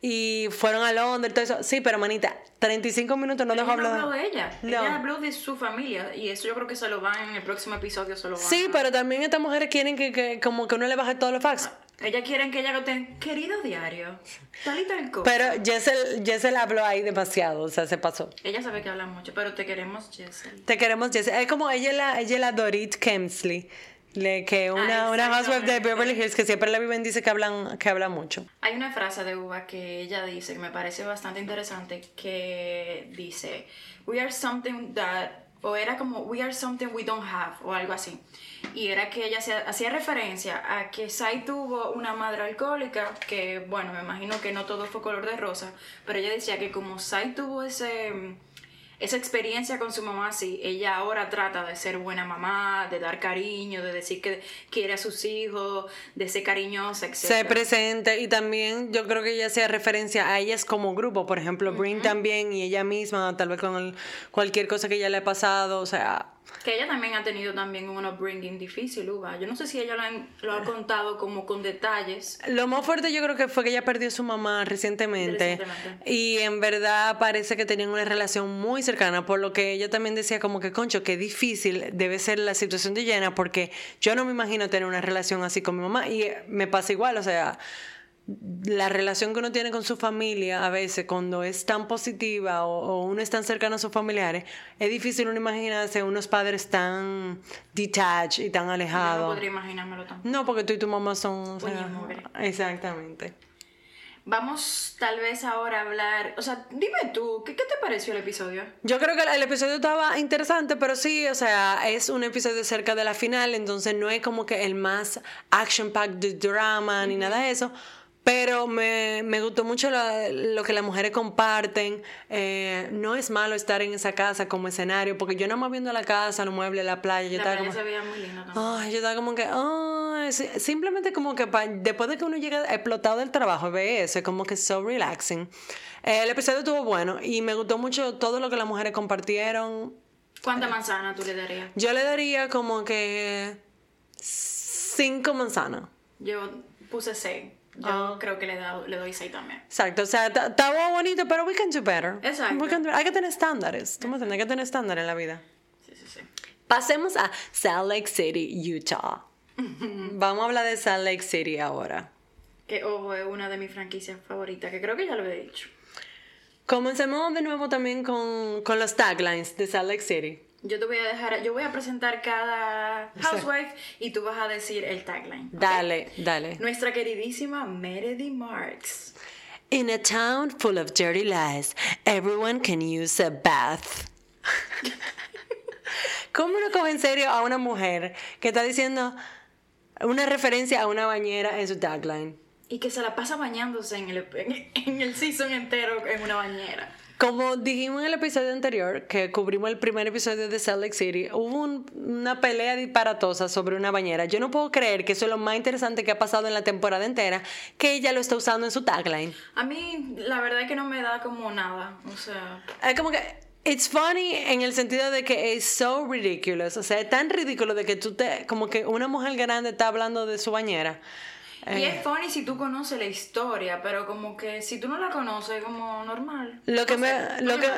Y fueron a Londres, todo eso. Sí, pero manita, 35 minutos no dejó ella no hablar. habló de ella. No. Ella habló de su familia y eso yo creo que se lo van en el próximo episodio, se lo van Sí, a- pero también estas mujeres quieren que, que como que uno le baje todos los facts. Ella quieren que ella lo tenga querido diario. Tal y tal cosa. Pero Jessel, Jessel habló ahí demasiado, o sea, se pasó. Ella sabe que habla mucho, pero te queremos, Jessel. Te queremos, Jessel. Es como ella es la, ella la Dorit Kemsley, le- que una, Ah, una housewife de. Beverly Hills que siempre la viven dice que hablan, que habla mucho. Hay una frase de Uva que ella dice que me parece bastante interesante que dice we are something that o era como we are something we don't have o algo así y era que ella hacía referencia a que Sai tuvo una madre alcohólica que bueno me imagino que no todo fue color de rosa pero ella decía que como Sai tuvo ese esa experiencia con su mamá así, ella ahora trata de ser buena mamá, de dar cariño, de decir que quiere a sus hijos, de ser cariñosa, etc. Se presente y también yo creo que ella hacía referencia a ellas como grupo, por ejemplo, Brin también y ella misma, tal vez con el- cualquier cosa que ella le ha pasado, o sea, Que ella también ha tenido también un upbringing difícil, Uva. Yo no sé si ella lo, ha- lo ha contado como con detalles. Lo más fuerte yo creo que fue que ella perdió a su mamá recientemente, Recientemente. y en verdad parece que tenían una relación muy cercana, por lo que ella también decía como que, concho, qué difícil debe ser la situación de Jenna porque yo no me imagino tener una relación así con mi mamá y me pasa igual, o sea, la relación que uno tiene con su familia a veces cuando es tan positiva o, o uno es tan cercano a sus familiares, es difícil uno imaginarse unos padres tan detached y tan Yo no alejados. podría imaginármelo tampoco. No, porque tú y tu mamá son... o sea, exactamente. Vamos tal vez ahora a hablar... O sea, dime tú, ¿qué, qué te pareció el episodio? Yo creo que el episodio estaba interesante, pero sí, o sea, es un episodio cerca de la final, entonces no es como que el más action-packed drama ni nada de eso. Pero me, me gustó mucho lo, lo que las mujeres comparten. Eh, no es malo estar en esa casa como escenario, porque yo nada más viendo la casa, los muebles, la playa, yo La estaba playa como... se veía muy linda también. Ay, yo estaba como que, sí, simplemente como que pa- después de que uno llega explotado del trabajo, ve eso, es como que so relaxing. Eh, el episodio estuvo bueno y me gustó mucho todo lo que las mujeres compartieron. ¿Cuánta manzana tú le darías? Yo le daría como que cinco manzanas. Yo puse 6. Yo Ah. creo que le, da- le doy 6 también. Exacto, o sea, ta- estaba bonito, pero we can do better. Exacto. We can do- hay que tener estándares, tú me entiendes, hay que tener estándares en la vida. Sí, sí, sí. Pasemos a Salt Lake City, Utah. Vamos a hablar de Salt Lake City ahora. Que, ojo, es una de mis franquicias favoritas, que creo que ya lo he dicho. Comencemos de nuevo también con, con los taglines de Salt Lake City. Yo te voy a dejar, yo voy a presentar cada housewife y tú vas a decir el tagline. ¿ok? Dale, dale. Nuestra queridísima Meredith Marks. In a town full of dirty lies, everyone can use a bath. ¿Cómo uno coge en serio a una mujer que está diciendo una referencia a una bañera en su tagline? Y que se la pasa bañándose en el, en, en el season entero en una bañera. Como dijimos en el episodio anterior, que cubrimos el primer episodio de Salt Lake City, hubo un- una pelea disparatosa sobre una bañera. Yo no puedo creer que eso es lo más interesante que ha pasado en la temporada entera, que ella lo está usando en su tagline. A mí, la verdad es que no me da como nada. O sea, Es como que it's funny en el sentido de que es so ridiculous, o sea, es tan ridículo de que tú te como que una mujer grande está hablando de su bañera. Y Eh, es funny si tú conoces la historia, pero como que si tú no la conoces, como normal. Lo que, No me, sé, lo, no que, ¿eh?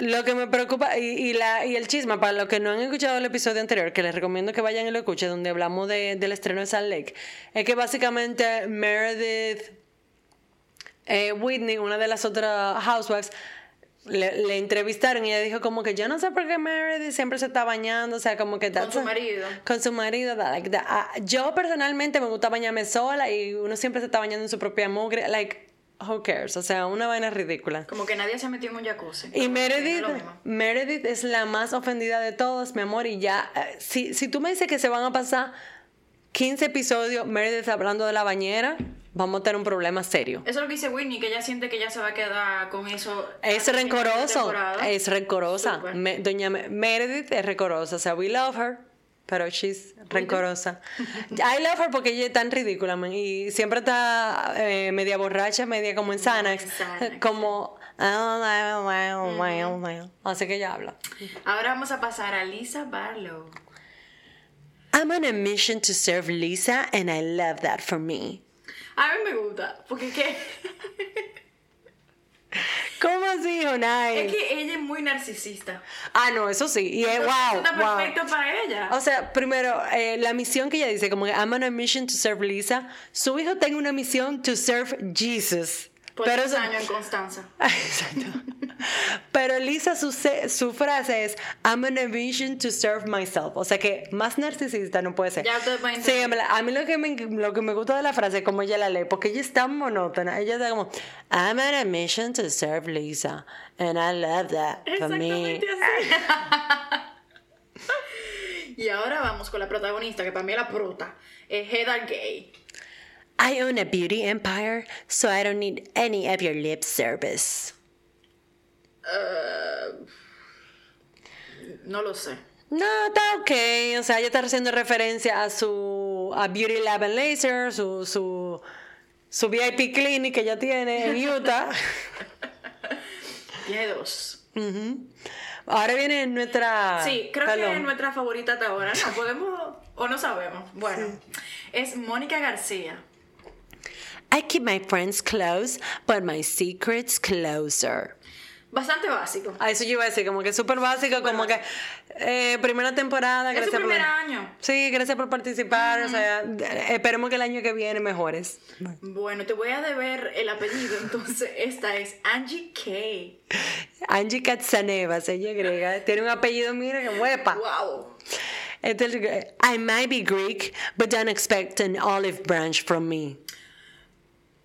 lo que me preocupa y, y la, y el chisme, para los que no han escuchado el episodio anterior, que les recomiendo que vayan y lo escuchen, donde hablamos de- del estreno de Salt Lake, es que básicamente Meredith, eh, Whitney, una de las otras housewives, le, le entrevistaron y ella dijo como que yo no sé por qué Meredith siempre se está bañando, o sea, como que... Con su marido. Con su marido, that- like that. Ah, yo personalmente me gusta bañarme sola y uno siempre se está bañando en su propia mugre, like, who cares, o sea, una vaina ridícula. Como que nadie se metió en un jacuzzi. Y Meredith. Meredith es la más ofendida de todos, mi amor, y ya, eh, si, si tú me dices que se van a pasar 15 episodios Meredith hablando de la bañera, vamos a tener un problema serio. Eso es lo que dice Whitney, que ella siente que ella se va a quedar con eso. Es rencoroso, es rencorosa. Me- doña Me- Meredith es rencorosa, o sea, we love her, pero she's rencorosa. I love her porque ella es tan ridícula, man, y siempre está eh, media borracha, media como en Xanax, como... Así que ella habla. Ahora vamos a pasar a Lisa Barlow. I'm on a mission to serve Lisa, and I love that for me. A mí me gusta, porque qué. ¿Cómo así, Jonay? Es que ella es muy narcisista. Ah, no, eso sí. Y es wow. Está wow. perfecto para ella. O sea, primero, eh, la misión que ella dice, como que I'm on a mission to serve Lisa. Su hijo tiene una misión to serve Jesus. Por Pero años en Constanza. Exacto. Pero Lisa, su, su frase es I'm on a mission to serve myself. O sea que más narcisista no puede ser. Ya pueden Sí, a mí lo que, me, lo que me gusta de la frase es como ella la lee, porque ella es tan monótona. Ella está como I'm on a mission to serve Lisa. And I love that for me. Exactamente así. y ahora vamos con la protagonista, que para mí es la prota. Es Heather Gay. I own a beauty empire, so I don't need any of your lip service. No lo sé. No, está ok. O sea, ella está haciendo referencia a su a Beauty Lab and Laser, su, su, su VIP clinic que ella tiene en Utah. Tiene dos. Ahora viene nuestra. Sí, creo que es nuestra favorita hasta ahora. No podemos o no sabemos. Bueno, es Mónica García. I keep my friends close, but my secrets closer. Bastante básico. A eso yo iba a decir, como que súper básico, como que eh, primera temporada. Es su gracias por- primer año. Sí, gracias por participar. O sea, eh, esperemos que el año que viene mejores. Bueno, te voy a deber el apellido, entonces esta es Angie K. Angie Katsanevas, ella griega. Tiene un apellido, mira, que huepa. Wow. Este I might be Greek, but don't expect an olive branch from me.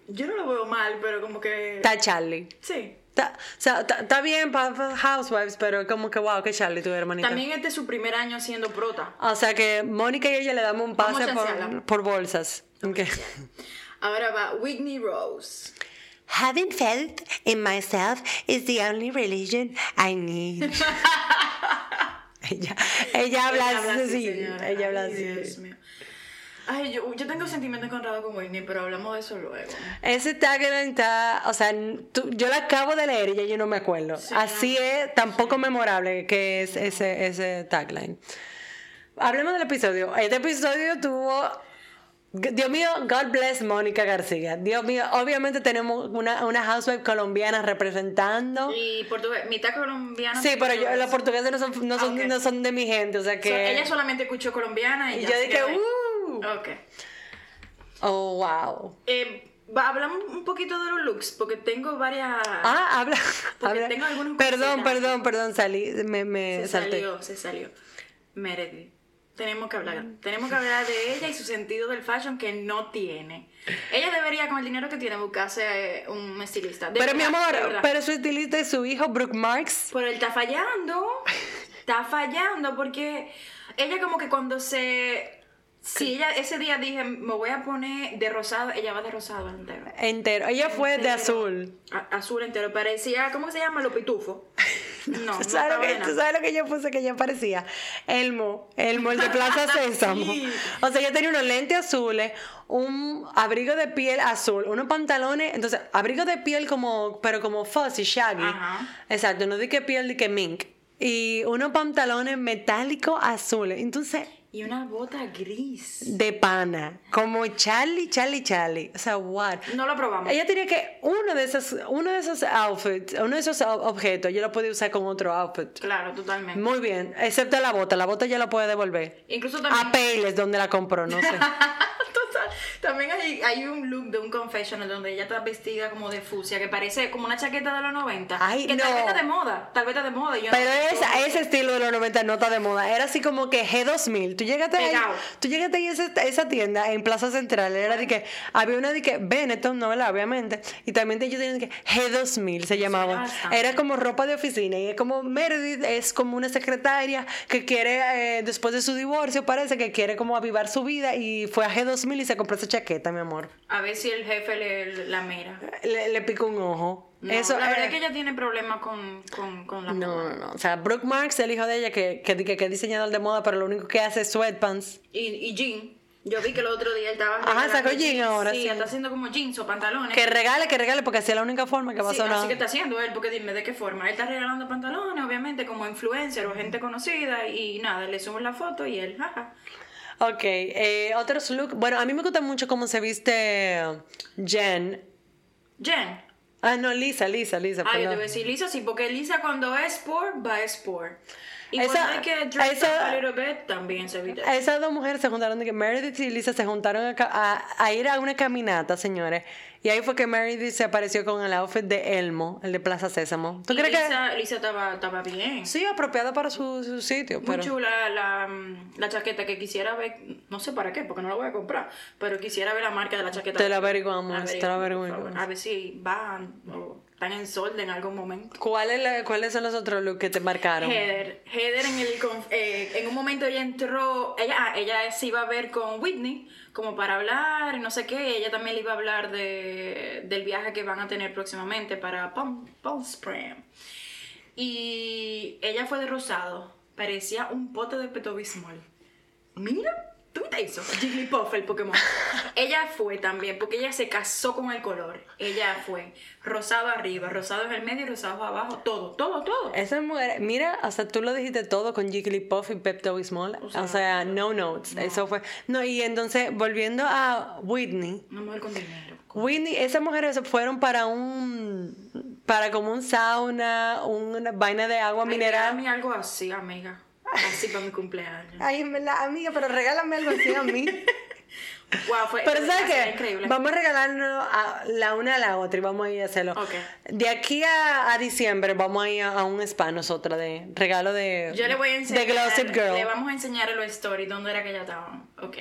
Yo no lo veo mal, pero como que... Está Charlie. Sí. Está, o sea, está, bien para Housewives, pero como que wow, que Charlie tu hermanita. También este es su primer año siendo prota. O sea que Mónica y ella le damos un pase por, por bolsas. Ok. Ahora va Whitney Rose. Having faith in myself is the only religion I need. ella, ella habla así. Ella habla Ay, así. Dios mío. Ay, yo, yo tengo sentimientos encontrados con Whitney, pero hablamos de eso luego. Ese tagline está, o sea, tú- yo lo acabo de leer y ya yo no me acuerdo. Así es, tan poco memorable que es ese, ese tagline. Hablemos del episodio. Este episodio tuvo, Dios mío, God bless Mónica García. Dios mío, obviamente tenemos una, una housewife colombiana representando. Y portugués, mitad colombiana. Sí, pero yo, los portugueses no son, no son, Ah, ok. no son de mi gente, o sea So, que... ella solamente escuchó colombiana y, y yo dije. ¡uh! Ok. Oh, wow. Eh, hablamos un poquito de los looks, porque tengo varias... Ah, habla. Porque habla. tengo algunos Perdón, perdón, perdón, salí, me, me se salté. salió, se salió. Meredith. Tenemos que hablar. Tenemos que hablar de ella y su sentido del fashion que no tiene. Ella debería, con el dinero que tiene, buscarse eh, un estilista. De Pero mi verdad, amor, pero su estilista es su hijo, Brooke Marks. Pero él está fallando. Está fallando porque ella como que cuando se... Si ella ese día dije, me voy a poner de rosado, ella va de rosado entero. Entero. Ella fue de Entero. azul. A- azul entero. Parecía, ¿cómo se llama? Los pitufos. No, no ¿Tú sabes, lo estaba que, de tú sabes lo que yo puse que ella parecía? Elmo. Elmo, el de Plaza Sésamo. Sí. O sea, ella tenía unos lentes azules, un abrigo de piel azul, unos pantalones. Entonces, abrigo de piel como, pero como fuzzy, shaggy. Ajá. Exacto, no di que piel, di que mink. Y unos pantalones metálicos azules. Entonces, Y una bota gris. de pana. Como Charlie, Charlie, Charlie. O sea, what? No lo probamos. Ella tenía que uno de esos, uno de esos outfits, uno de esos ob- objetos, yo lo podía usar con otro outfit. Claro, totalmente. Muy bien, excepto la bota, la bota ya la puede devolver. Incluso también. A Payless, donde la compró, no sé. Total. También hay, hay un look de un confessional donde ella está vestida como de fucsia, que parece como una chaqueta de los 90. Ay, que tal no. vez está de moda. Tal vez está de moda. yo no- Pero esa, ese estilo de los 90 no está de moda. Era así como que G2000. Tú llegaste ahí, tú llegaste ahí a esa, esa tienda en Plaza Central. Era de que había una de que Benetton, no. Obviamente. Y también ellos tenían de que G2000 se llamaba. Era como ropa de oficina. Y es como Meredith es como una secretaria que quiere, eh, después de su divorcio, parece que quiere como avivar su vida. Y fue a G2000 y se compró esa chaqueta, mi amor. A ver si el jefe le, la mira. Le, le picó un ojo. No, Eso la verdad eh, es que ella tiene problemas con, con, con la No, moda. no, no. O sea, Brooke Marks, el hijo de ella, que, que, que, que es diseñador de moda, pero lo único que hace es sweatpants. Y, y jean. Yo vi que el otro día él estaba. Ajá, sacó jean jeans. ahora, Sí, sí. está haciendo como jeans o pantalones. Que regale, que regale, porque así es la única forma que va a sonar. así que está haciendo él, porque dime de qué forma. Él está regalando pantalones, obviamente, como influencer o gente conocida, y nada, le sumo la foto y él, jaja. Ok, eh, otros look. Bueno, a mí me gusta mucho cómo se viste Jen. Jen, Ah, no, Lisa, Lisa, Lisa. Ah, yo te voy a decir Lisa, sí, porque Lisa cuando es sport, va a sport. Y Esa- que esa- a little bit, también se. Esas dos mujeres se juntaron, de que Meredith y Lisa se juntaron a, a- a ir a una caminata, señores. Y ahí fue que Meredith se apareció con el outfit de Elmo, el de Plaza Sésamo. ¿Tú Y crees que...? Lisa, Lisa estaba, estaba bien. Sí, apropiada para su, su sitio, Muy pero... chula la, mm, la chaqueta que quisiera ver, no sé para qué, porque no la voy a comprar, pero quisiera ver la marca de la chaqueta. Te la averiguamos, Averigua, te la averiguamos. A ver si van o están en solde en algún momento. ¿Cuál es la- ¿Cuáles son los otros looks que te marcaron? Heather, Heather en, el, eh, en un momento ella entró, ella, ah, ella se iba a ver con Whitney como para hablar, no sé qué, ella también le iba a hablar de, del viaje que van a tener próximamente para Palm, Springs. Y ella fue de rosado, parecía un pote de petobismol. Mira, ¿tú viste eso? Jigglypuff, el Pokémon. ella fue también, porque ella se casó con el color. Ella fue rosado arriba, rosado en el medio y rosado abajo, todo, todo, todo. Esa mujer, mira, hasta tú lo dijiste todo con Jigglypuff y Pepto Bismol. O sea, no notes. Eso fue. No, y entonces, volviendo a Whitney. Una mujer con dinero. Whitney, esas mujeres fueron para un. para como un sauna, una vaina de agua Ay, mineral. regálame algo así, amiga. Así para mi cumpleaños. Ay, en verdad, amiga, pero regálame algo así a mí. Wow, fue Pero ¿sabes qué? increíble. Vamos a regalarnos a la una a la otra y vamos a ir a hacerlo. Ok. De aquí a, a diciembre vamos a ir a, a un spa nosotras de regalo de Yo le voy a enseñar. de Glossip Girl. Le vamos a enseñar en los stories dónde era que ella estaban. Ok.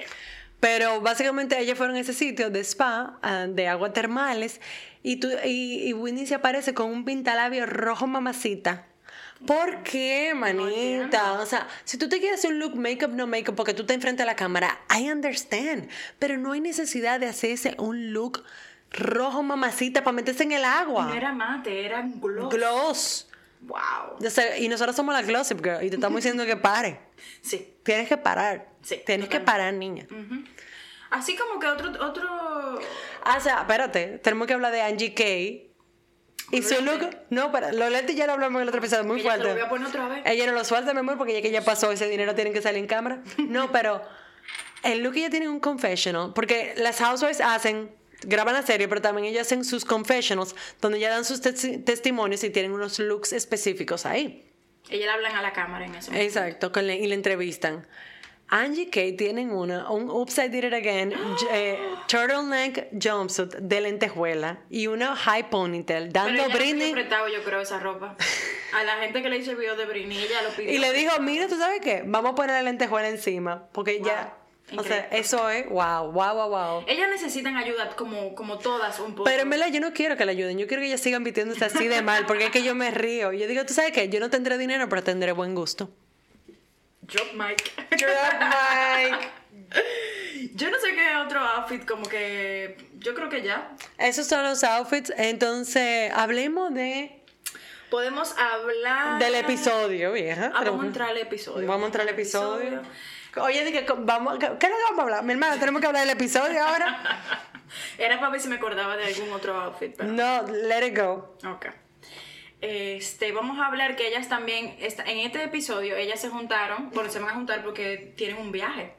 Pero básicamente ellos fueron a ese sitio de spa, ah, de aguas termales, y, tú, y, y Whitney se aparece con un pintalabio rojo mamacita. ¿Por qué, manita? o sea, si tú te quieres hacer un look make-up, no make-up, porque tú estás enfrente a la cámara, I understand. Pero no hay necesidad de hacerse un look rojo mamacita para meterse en el agua. No era mate, era gloss. Gloss. Wow. O sea, y nosotros somos la Glossip Girl y te estamos diciendo que pare. Sí. Tienes que parar. Sí, Tienes que parar, niña. Así como que otro. otro... Ah, o sea, espérate, tenemos que hablar de Angie Kay. Y su look, no, para, lo lente ya lo hablamos en el otro episodio, muy fuerte. lo voy a poner otra vez. Ella no lo suelta, mi amor, porque ya que ya pasó ese dinero, tienen que salir en cámara. No, pero el look ella tiene un confessional, porque las housewives hacen, graban la serie, pero también ellas hacen sus confessionals, donde ya dan sus testi- testimonios y tienen unos looks específicos ahí. Ella le hablan a la cámara en eso. Exacto, con la- y la entrevistan. Angie Kay tienen una, un I Did It Again, eh, turtleneck jumpsuit de lentejuela y una high ponytail, Pero dando no Britney. yo creo, esa ropa. A la gente que le hizo el video de Britney, ella lo pidió. Y le dijo, mira, ¿tú sabes qué? Vamos a poner la lentejuela encima, porque ya, o sea, eso es, wow, wow, wow, wow. Ellas necesitan ayuda como, como todas un poco. Pero en verdad yo no quiero que la ayuden, yo quiero que ellas sigan vistiéndose así de mal, porque es que yo me río. Yo digo, ¿tú sabes qué? Yo no tendré dinero, pero tendré buen gusto. Drop mic. Mike. Yo no sé qué otro outfit, como que. Yo creo que ya. Esos son los outfits, entonces hablemos de Podemos hablar. Del episodio, vieja. Ah, vamos a entrar al episodio. Vamos a entrar al episodio. Oye, dije, vamos, ¿qué es lo que vamos a hablar? Mi hermana, tenemos que hablar del episodio ahora. Era para ver si me acordaba de algún otro outfit, pero. No, let it go. Ok. Este, vamos a hablar que ellas también, en este episodio, ellas se juntaron, bueno, se van a juntar porque tienen un viaje.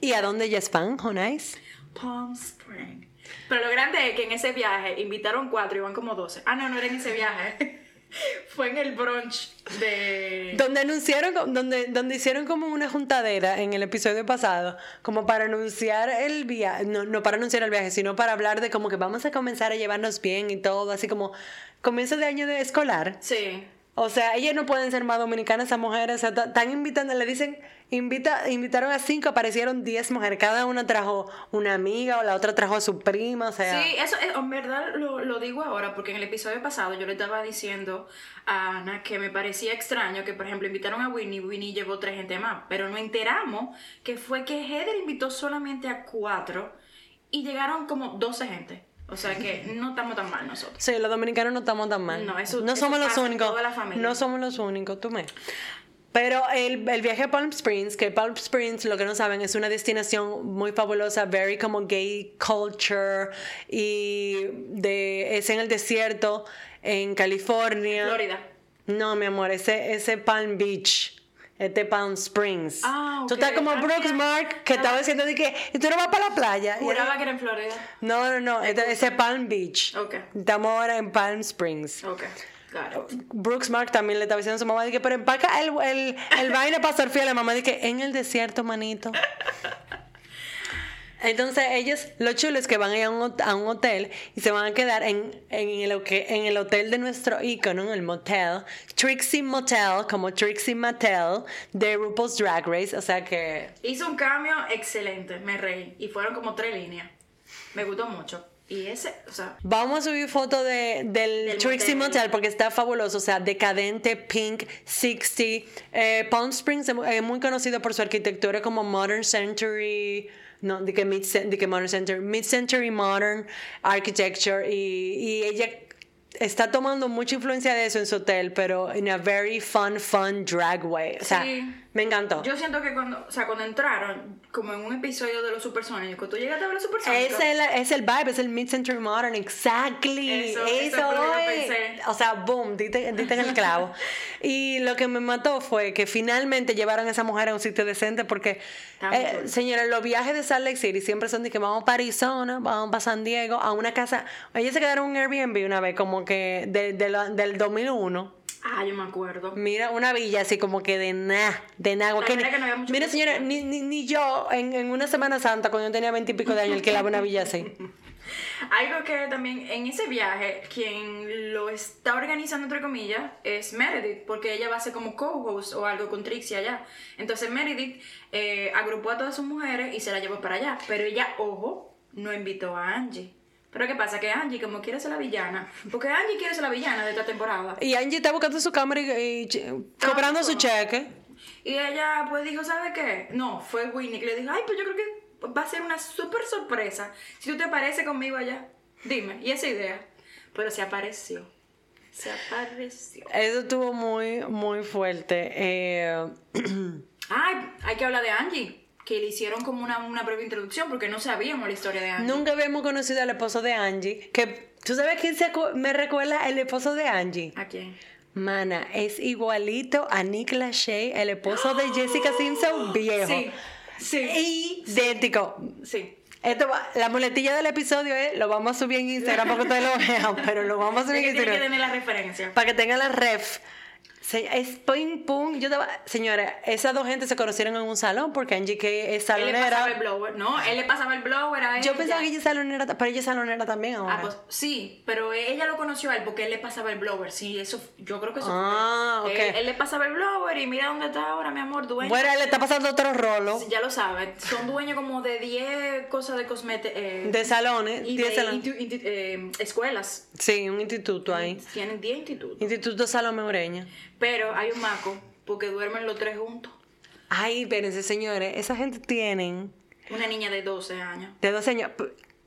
¿Y a dónde ellas van, Jonais? Palm Spring. Pero lo grande es que en ese viaje invitaron cuatro y van como 12. Ah, no, no era en ese viaje. Fue en el brunch de... Donde anunciaron, donde, donde hicieron como una juntadera en el episodio pasado, como para anunciar el viaje, no, no para anunciar el viaje, sino para hablar de como que vamos a comenzar a llevarnos bien y todo, así como comienzo de año de escolar. Sí. O sea, ellas no pueden ser más dominicanas, esas mujeres. O sea, están invitando, le dicen, invita, invitaron a cinco, aparecieron diez mujeres. Cada una trajo una amiga o la otra trajo a su prima. O sea, Sí, eso es- en verdad lo, lo digo ahora porque en el episodio pasado yo le estaba diciendo a Ana que me parecía extraño que, por ejemplo, invitaron a Winnie, Winnie llevó tres gente más, pero nos enteramos que fue que Heather invitó solamente a cuatro y llegaron como 12 gente. O sea que no estamos tan mal nosotros. sí, los dominicanos no estamos tan mal. No, eso- no eso somos los únicos. toda la familia. No somos los únicos, tú me. Pero el, el viaje a Palm Springs, que Palm Springs, lo que no saben, es una destinación muy fabulosa, very como gay culture, y de, es en el desierto, en California. Florida. No, mi amor, ese, ese Palm Beach, Este Palm Springs. Ah, Tú ok. estás como Ah, Brooks. Mark, que estaba diciendo de que "¿Y tú no vas para la playa. Y Juraba él- que era en Florida. no, no, no. este- ese es Palm Beach. Ok. Estamos ahora en Palm Springs. Ok, got it. Brooks Mark también le estaba diciendo a su mamá, de que, pero empaca el, el, el vaina para surfear. La mamá dice que en el desierto, manito. Entonces ellos, lo chulo es que van a ir a un, a un hotel y se van a quedar en, en, el, en el hotel de nuestro ícono, en el motel, Trixie Motel, como Trixie Mattel, de RuPaul's Drag Race. O sea que Hizo un cambio excelente, me reí. Y fueron como tres líneas. Me gustó mucho. Y ese, o sea, Vamos a subir foto de, del, Del Trixie motel. Motel porque está fabuloso, o sea, decadente, pink, 60. Eh, Palm Springs es muy conocido por su arquitectura como Modern Century, no, de que, mid, de que Modern Century, Mid Century Modern Architecture y, y ella está tomando mucha influencia de eso en su hotel, pero in a very fun, fun drag way. Sí. Me encantó. yo siento que cuando, o sea, cuando entraron, como en un episodio de los Supersónicos, tú llegaste a ver los Supersónicos. Es el, es el vibe, es el mid-century modern, exactly. Eso, Eso, eso lo pensé. O sea, boom, diste, diste en el clavo. y lo que me mató fue que finalmente llevaron a esa mujer a un sitio decente porque, eh, señores, los viajes de Salt Lake City siempre son de que vamos para Arizona, vamos para San Diego, a una casa. Ellos se quedaron en un Airbnb una vez, como que de, de del 2001. Ah, yo me acuerdo. Mira, una villa así como que de nada, de nada. La que que no Mira, señora, ni, ni, ni yo en, en una Semana Santa, cuando yo tenía veintipico de años, alquilaba una villa así. Algo que también en ese viaje, quien lo está organizando, entre comillas, es Meredith, porque ella va a ser como co-host o algo con Trixie allá. Entonces Meredith eh, agrupó a todas sus mujeres y se la llevó para allá. Pero ella, ojo, no invitó a Angie. Pero ¿qué pasa? Que Angie, como quiere ser la villana, porque Angie quiere ser la villana de esta temporada. Y Angie está buscando su cámara y, y cobrando su cheque. Y ella pues dijo, ¿sabe qué? No, fue Winnie que le dijo, ay, pues yo creo que va a ser una súper sorpresa si tú te apareces conmigo allá. Dime, y esa idea. Pero se apareció. Se apareció. Eso estuvo muy, muy fuerte. Eh, Ay, hay que hablar de Angie, que le hicieron como una, una breve introducción porque no sabíamos la historia de Angie. nunca habíamos conocido al esposo de Angie. Que, ¿Tú sabes quién se me recuerda el esposo de Angie? ¿A quién? Mana, es igualito a Nick Lachey, el esposo de Jessica Simpson viejo. Sí, sí, Idéntico. sí. Esto va- la muletilla del episodio es, lo vamos a subir en Instagram para que ustedes lo vean, pero lo vamos a subir Es en tiene que Instagram. tener la referencia. Para que tengan la ref. Se- es ping pong. Yo estaba, señora, esas dos gente se conocieron en un salón porque Angie que es Él le pasaba el salonera. blower. No, él le pasaba el blower a ella. Yo pensaba que ella es salonera, pero ella es salonera también ahora. Ah, pues sí, pero ella lo conoció a él porque él le pasaba el blower. Sí, eso, yo creo que eso Ah, fue. ok. Él, él le pasaba el blower y mira dónde está ahora, mi amor, dueño. bueno, él le está pasando otro rolo Ya lo sabes, son dueños como de 10 cosas de cosméticos. de salones. y 10 de salones. eh, escuelas. Sí, un instituto ahí. Tienen 10 institutos. Instituto Salome Ureña. Pero hay un maco porque duermen los tres juntos. Ay, espérense, señores, esa gente tienen Una niña de 12 años. de 12 años.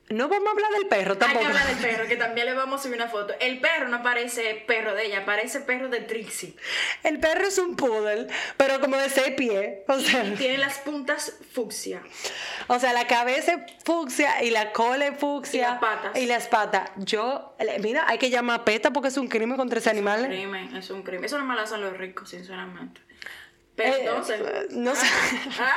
No vamos a hablar del perro Hay tampoco. que hablar del perro, que también le vamos a subir una foto. El perro no parece perro de ella, parece perro de Trixie. El perro es un poodle, pero como de seis pies. O sea, Tiene las puntas fucsia. o sea, la cabeza es fucsia y la cola es fucsia. Y las patas. Y las patas. Yo, mira, hay que llamar a PETA porque es un crimen contra ese animal. Crimen, es un crimen. Eso no me lo hacen los ricos, sinceramente. Pero Eh, entonces. no sé. Ah,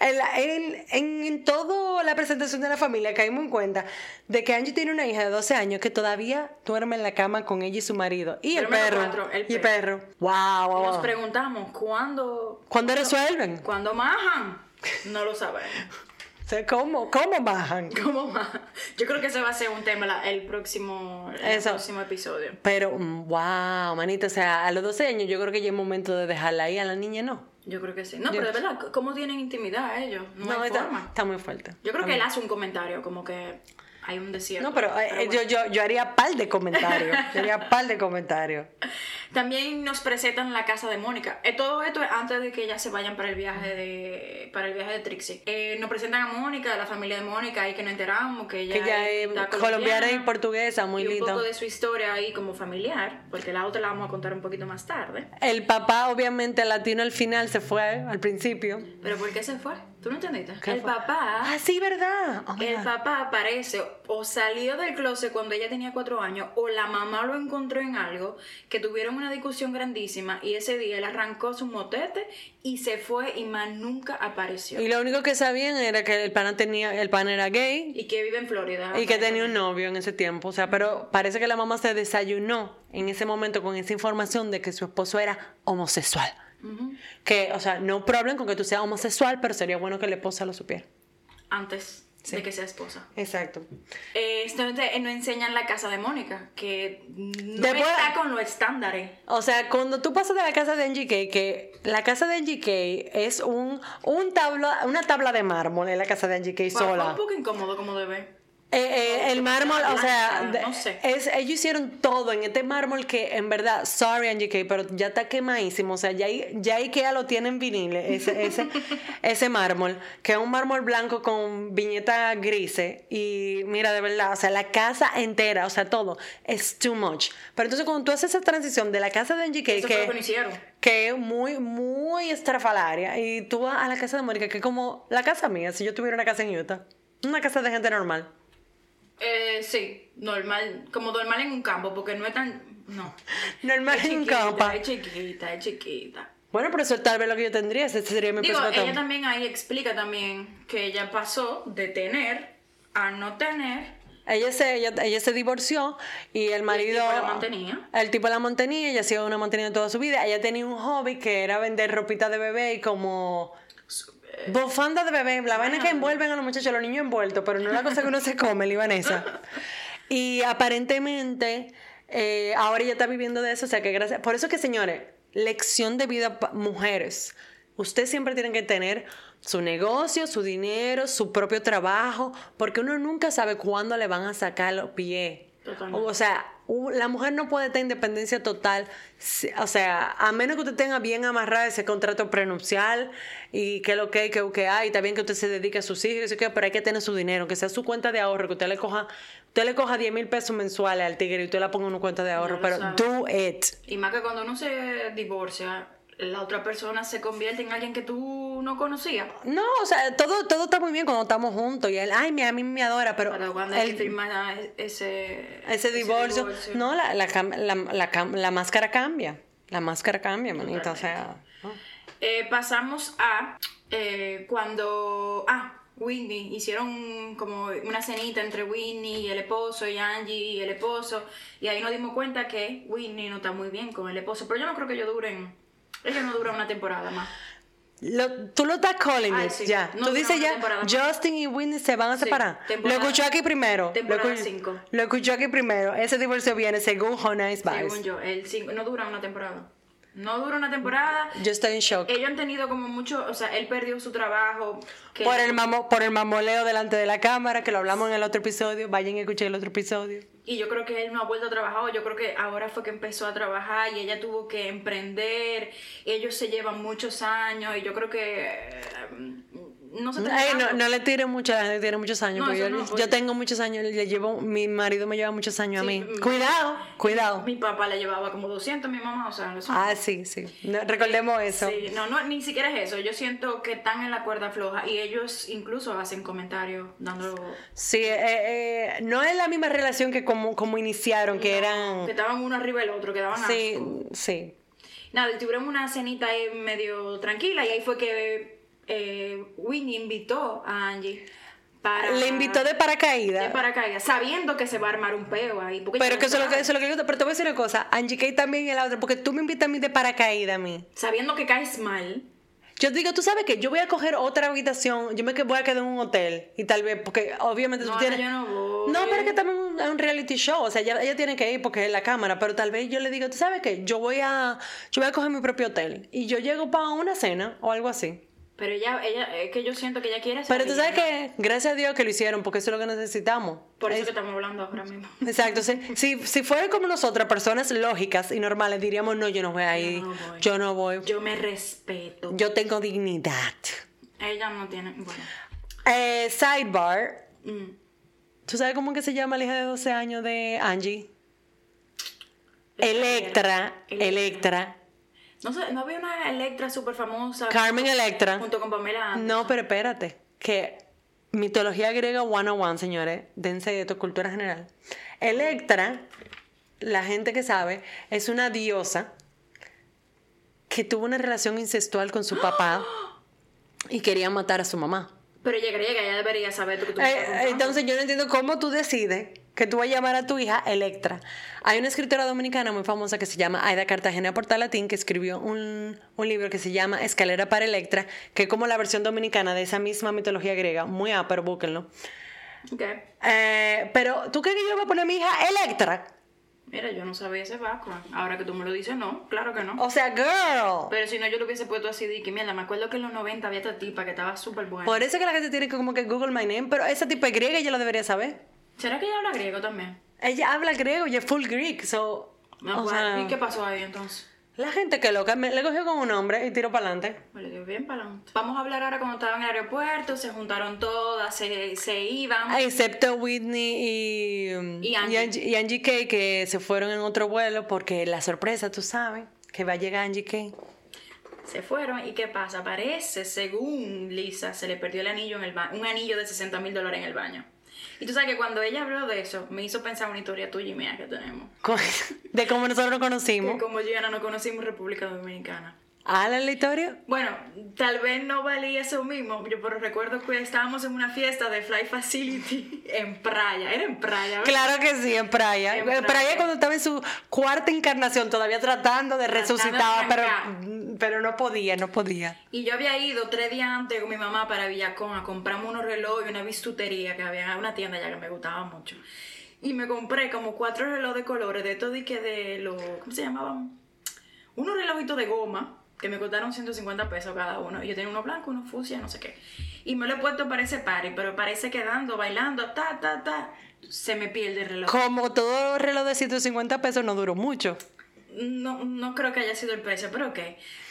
En, la- en, en, en toda la presentación de la familia caímos en cuenta de que Angie tiene una hija de 12 años que todavía duerme en la cama con ella y su marido. Y el perro. cuatro, el y el perro. Wow, wow, Nos preguntamos, ¿cuándo, ¿Cuándo resuelven? ¿cuándo majan? No lo sabemos. O sea, ¿Cómo? ¿Cómo bajan? ¿Cómo majan? Yo creo que ese va a ser un tema la- el próximo, el Eso. próximo episodio. Pero, mm, wow, manito, o sea, a los 12 años yo creo que ya es momento de dejarla ahí, a la niña no. Yo creo que sí. No, pero de verdad, ¿cómo tienen intimidad ellos? No, hay está, forma. está muy fuerte. Yo creo que él hace un comentario, como que hay un desierto. No, pero, eh, bueno. yo, yo, yo haría par de comentarios. yo haría par de comentarios. También nos presentan la casa de Mónica. Eh, todo esto es antes de que ellas se vayan para el viaje de para el viaje de Trixie. Eh, nos presentan a Mónica, la familia de Mónica, ahí que nos enteramos que ella, Que ella es colombiana y portuguesa, muy y un linda. poco de su historia ahí como familiar, porque la otra la vamos a contar un poquito más tarde. El papá, obviamente, latino al final se fue al principio. Pero ¿por qué se fue? ¿Tú no entendiste? ¿Qué el fue? papá, Ah, sí, ¿verdad? Oh, el papá aparece o salió del closet cuando ella tenía cuatro años, o la mamá lo encontró en algo, que tuvieron una discusión grandísima y ese día él arrancó su motete y se fue y más nunca apareció. Y lo único que sabían era que el pana tenía, el pana era gay Y que vive en Florida. y que tenía un novio en ese tiempo. O sea, pero parece que la mamá se desayunó en ese momento con esa información de que su esposo era homosexual. Que, o sea, no problem con que tú seas homosexual, pero sería bueno que la esposa lo supiera. Antes de que sea esposa. Exacto. Eh, esto te- no enseñan la casa de Mónica, que no Después- está con los estándares. O sea, cuando tú pasas de la casa de Kay, que la casa de Kay es un, un tabla, una tabla de mármol en la casa de Angie Kay Fue- fue sola. un poco incómodo como debe. Eh, eh, el mármol, o sea, no sé. es, ellos hicieron todo en este mármol que en verdad, sorry Angie Kay, pero ya está quemadísimo. O sea, ya, ya IKEA lo tiene en vinil, ese, ese, ese mármol, que es un mármol blanco con viñetas grises. Y mira, de verdad, o sea, la casa entera, o sea, todo, es too much. Pero entonces cuando tú haces esa transición de la casa de Angie Kay, Eso que que es muy, muy estrafalaria, y tú vas a la casa de Mónica, que es como la casa mía, si yo tuviera una casa en Utah. Una casa de gente normal. Eh, sí, normal, como normal en un campo, porque no es tan... No. Normal Es en chiquita, campo. Es chiquita, es chiquita. Bueno, pero eso es tal vez lo que yo tendría, ese sería mi Digo, ella también ahí explica también que ella pasó de tener a no tener. Ella se, ella, ella se divorció y el marido... tipo la mantenía. El tipo la mantenía, ella ha sido una mantenida toda su vida. Ella tenía un hobby que era vender ropita de bebé y como... Bufanda de bebé, la vaina que envuelven a los muchachos, los niños envueltos, pero no la cosa que uno se come, libanesa. Y aparentemente, eh, ahora ella está viviendo de eso, o sea que gracias. Por eso que, señores, lección de vida, mujeres. Ustedes siempre tienen que tener su negocio, su dinero, su propio trabajo, porque uno nunca sabe cuándo le van a sacar los pies. Totalmente. O sea, la mujer no puede tener independencia total, o sea, a menos que usted tenga bien amarrado ese contrato prenupcial y que lo que hay, que, que hay, también que usted se dedique a sus hijos, y pero hay que tener su dinero, que sea su cuenta de ahorro, que usted le coja, usted le coja 10 mil pesos mensuales al tigre y usted la ponga en una cuenta de ahorro, lo pero sabe. do it. Y más que cuando uno se divorcia, la otra persona se convierte en alguien que tú no conocías. No, o sea, todo, todo está muy bien cuando estamos juntos y él, ay, a mí me adora, pero Para cuando él- firmar ese, ese divorcio, no, la, la, la, la máscara cambia, la máscara cambia, manita, o sea... Eh, pasamos a eh, cuando. Ah, Whitney. Hicieron como una cenita entre Whitney y el esposo, y Angie y el esposo. Y ahí nos dimos cuenta que Whitney no está muy bien con el esposo. Pero yo no creo que ellos duren. Ellos no duran una temporada más. Lo- tú lo estás calling Ay, it, sí. ya. No, tú dices ya. Justin y Whitney se van a Sí, separar. temporada- lo escuchó aquí primero. temporada lo, escu- cinco. lo escuchó aquí primero. Ese divorcio viene según Honest Según Vice. yo. El cinco- no dura una temporada. No dura una temporada. Yo estoy en shock. Ellos han tenido como mucho. O sea, él perdió su trabajo. Que Por el, mamo, por el mamoleo delante de la cámara, que lo hablamos en el otro episodio. Vayan a escuchar el otro episodio. Y yo creo que él no ha vuelto a trabajar, yo creo que ahora fue que empezó a trabajar y ella tuvo que emprender. Ellos se llevan muchos años y yo creo que eh, no se Ay, no, no le tire mucho, le tire muchos años. No, eso yo, no, tengo muchos años, le llevo, mi marido me lleva muchos años Sí, a mí. Cuidado, cuidado. Mi papá le llevaba como 200 mi mamá, o sea, eso. Ah, sí, sí. No, recordemos eso. Sí, no, no, ni siquiera es eso. Yo siento que están en la cuerda floja y ellos incluso hacen comentarios dando. Sí, eh, eh, no es la misma relación que como, como iniciaron, que Que eran... estaban uno arriba del otro, que daban Sí, asco. sí. Nada, y tuvieron una cenita ahí medio tranquila y ahí fue que eh, Winnie invitó a Angie para... Le invitó de de paracaídas. paracaídas, sabiendo que se va a armar un peo ahí. porque Pero que eso es lo que, eso es lo que yo Pero te voy a decir una cosa. Angie Kay también y la otra. Porque tú me invitas a mí de paracaídas a mí. Sabiendo que caes mal. Yo digo, tú sabes que yo voy a coger otra habitación. Yo me voy a quedar en un hotel. Y tal vez, porque obviamente No, tú tienes. yo no voy. No, pero es que también es un reality show. O sea, ella, ella tiene que ir porque es la cámara. Pero tal vez yo le digo, tú sabes que yo voy a. Yo voy a coger mi propio hotel. Y yo llego para una cena o algo así. Pero ella, ella, es que yo siento que ella quiere Pero salir. tú sabes que, gracias a Dios que lo hicieron, porque eso es lo que necesitamos. Por eso Es- que estamos hablando ahora mismo. Exacto, sí. si, si fueran como nosotras, personas lógicas y normales, diríamos, no, yo no voy a ir, no voy. yo no voy, yo, Yo me respeto. tengo dignidad. Ella no tiene... Bueno. Eh, sidebar, mm. ¿tú sabes cómo que se llama la hija de 12 años de Angie? Electra, Electra, No sé, no había una Electra súper famosa. Carmen Electra. Junto con Pamela Anderson. No, pero espérate, que mitología griega 101, señores. Dense esto, cultura general. Electra, la gente que sabe, es una diosa que tuvo una relación incestual con su papá y quería matar a su mamá. Pero ella griega, ella debería saber tú que tú Eh, entonces yo no entiendo cómo tú decides que tú vas a llamar a tu hija Electra. Hay una escritora dominicana muy famosa que se llama Aida Cartagena Portalatín que escribió un, un libro que se llama Escalera para Electra, que es como la versión dominicana de esa misma mitología griega. Muy pero búsquenlo. Ok. Eh, pero, ¿tú crees que yo voy a poner a mi hija Electra? Mira, yo no sabía ese background. Ahora que tú me lo dices, no, claro que no. O sea, girl. Pero si no, yo lo hubiese puesto así de que, mierda, me acuerdo que en los 90 había esta tipa que estaba súper buena. Por eso que la gente tiene que como que Google my name, pero esa tipo es griega y yo lo debería saber. ¿Será que ella habla griego también? Ella habla griego y es full Greek, so... No, o pues, sea, ¿Y qué pasó ahí entonces? La gente que loca, me, le cogió con un hombre y tiró para adelante. Me le dio bien para adelante. Vamos a hablar ahora cuando estaban en el aeropuerto, se juntaron todas, se, se iban. Excepto Whitney y, Y Angie. y Angie K, que se fueron en otro vuelo porque la sorpresa, tú sabes, que va a llegar Angie K. Se fueron y ¿qué pasa? Parece, según Lisa, se le perdió el anillo en el baño, un anillo de 60 mil dólares en el baño. Y tú sabes que cuando ella habló de eso, me hizo pensar una historia tuya y mía que tenemos. De cómo nosotros nos conocimos. como Gianna no conocimos República Dominicana. ¿Ah, la historia? Bueno, tal vez no valía eso mismo, yo pero recuerdo que estábamos en una fiesta de Fly Facility en Praia, era en Praia, ¿verdad? Claro que sí, en Praia. En Praia, Praia. cuando estaba en su cuarta encarnación, todavía tratando de de resucitar, pero, pero no podía, no podía. Y yo había ido tres días antes con mi mamá para Villacón a comprarme unos relojes y una bistutería que había en una tienda ya que me gustaba mucho. Y me compré como cuatro relojes de colores, de todo y que de los, ¿cómo se llamaban? Unos relojitos de goma que me costaron 150 pesos cada uno. Y yo tenía uno blanco, uno fucsia, no sé qué. Y me lo he puesto para ese party, pero parece que dando, bailando, ta, ta, ta, se me pierde el reloj. Como todo reloj de 150 pesos no duró mucho. No, no creo que haya sido el precio, pero ok.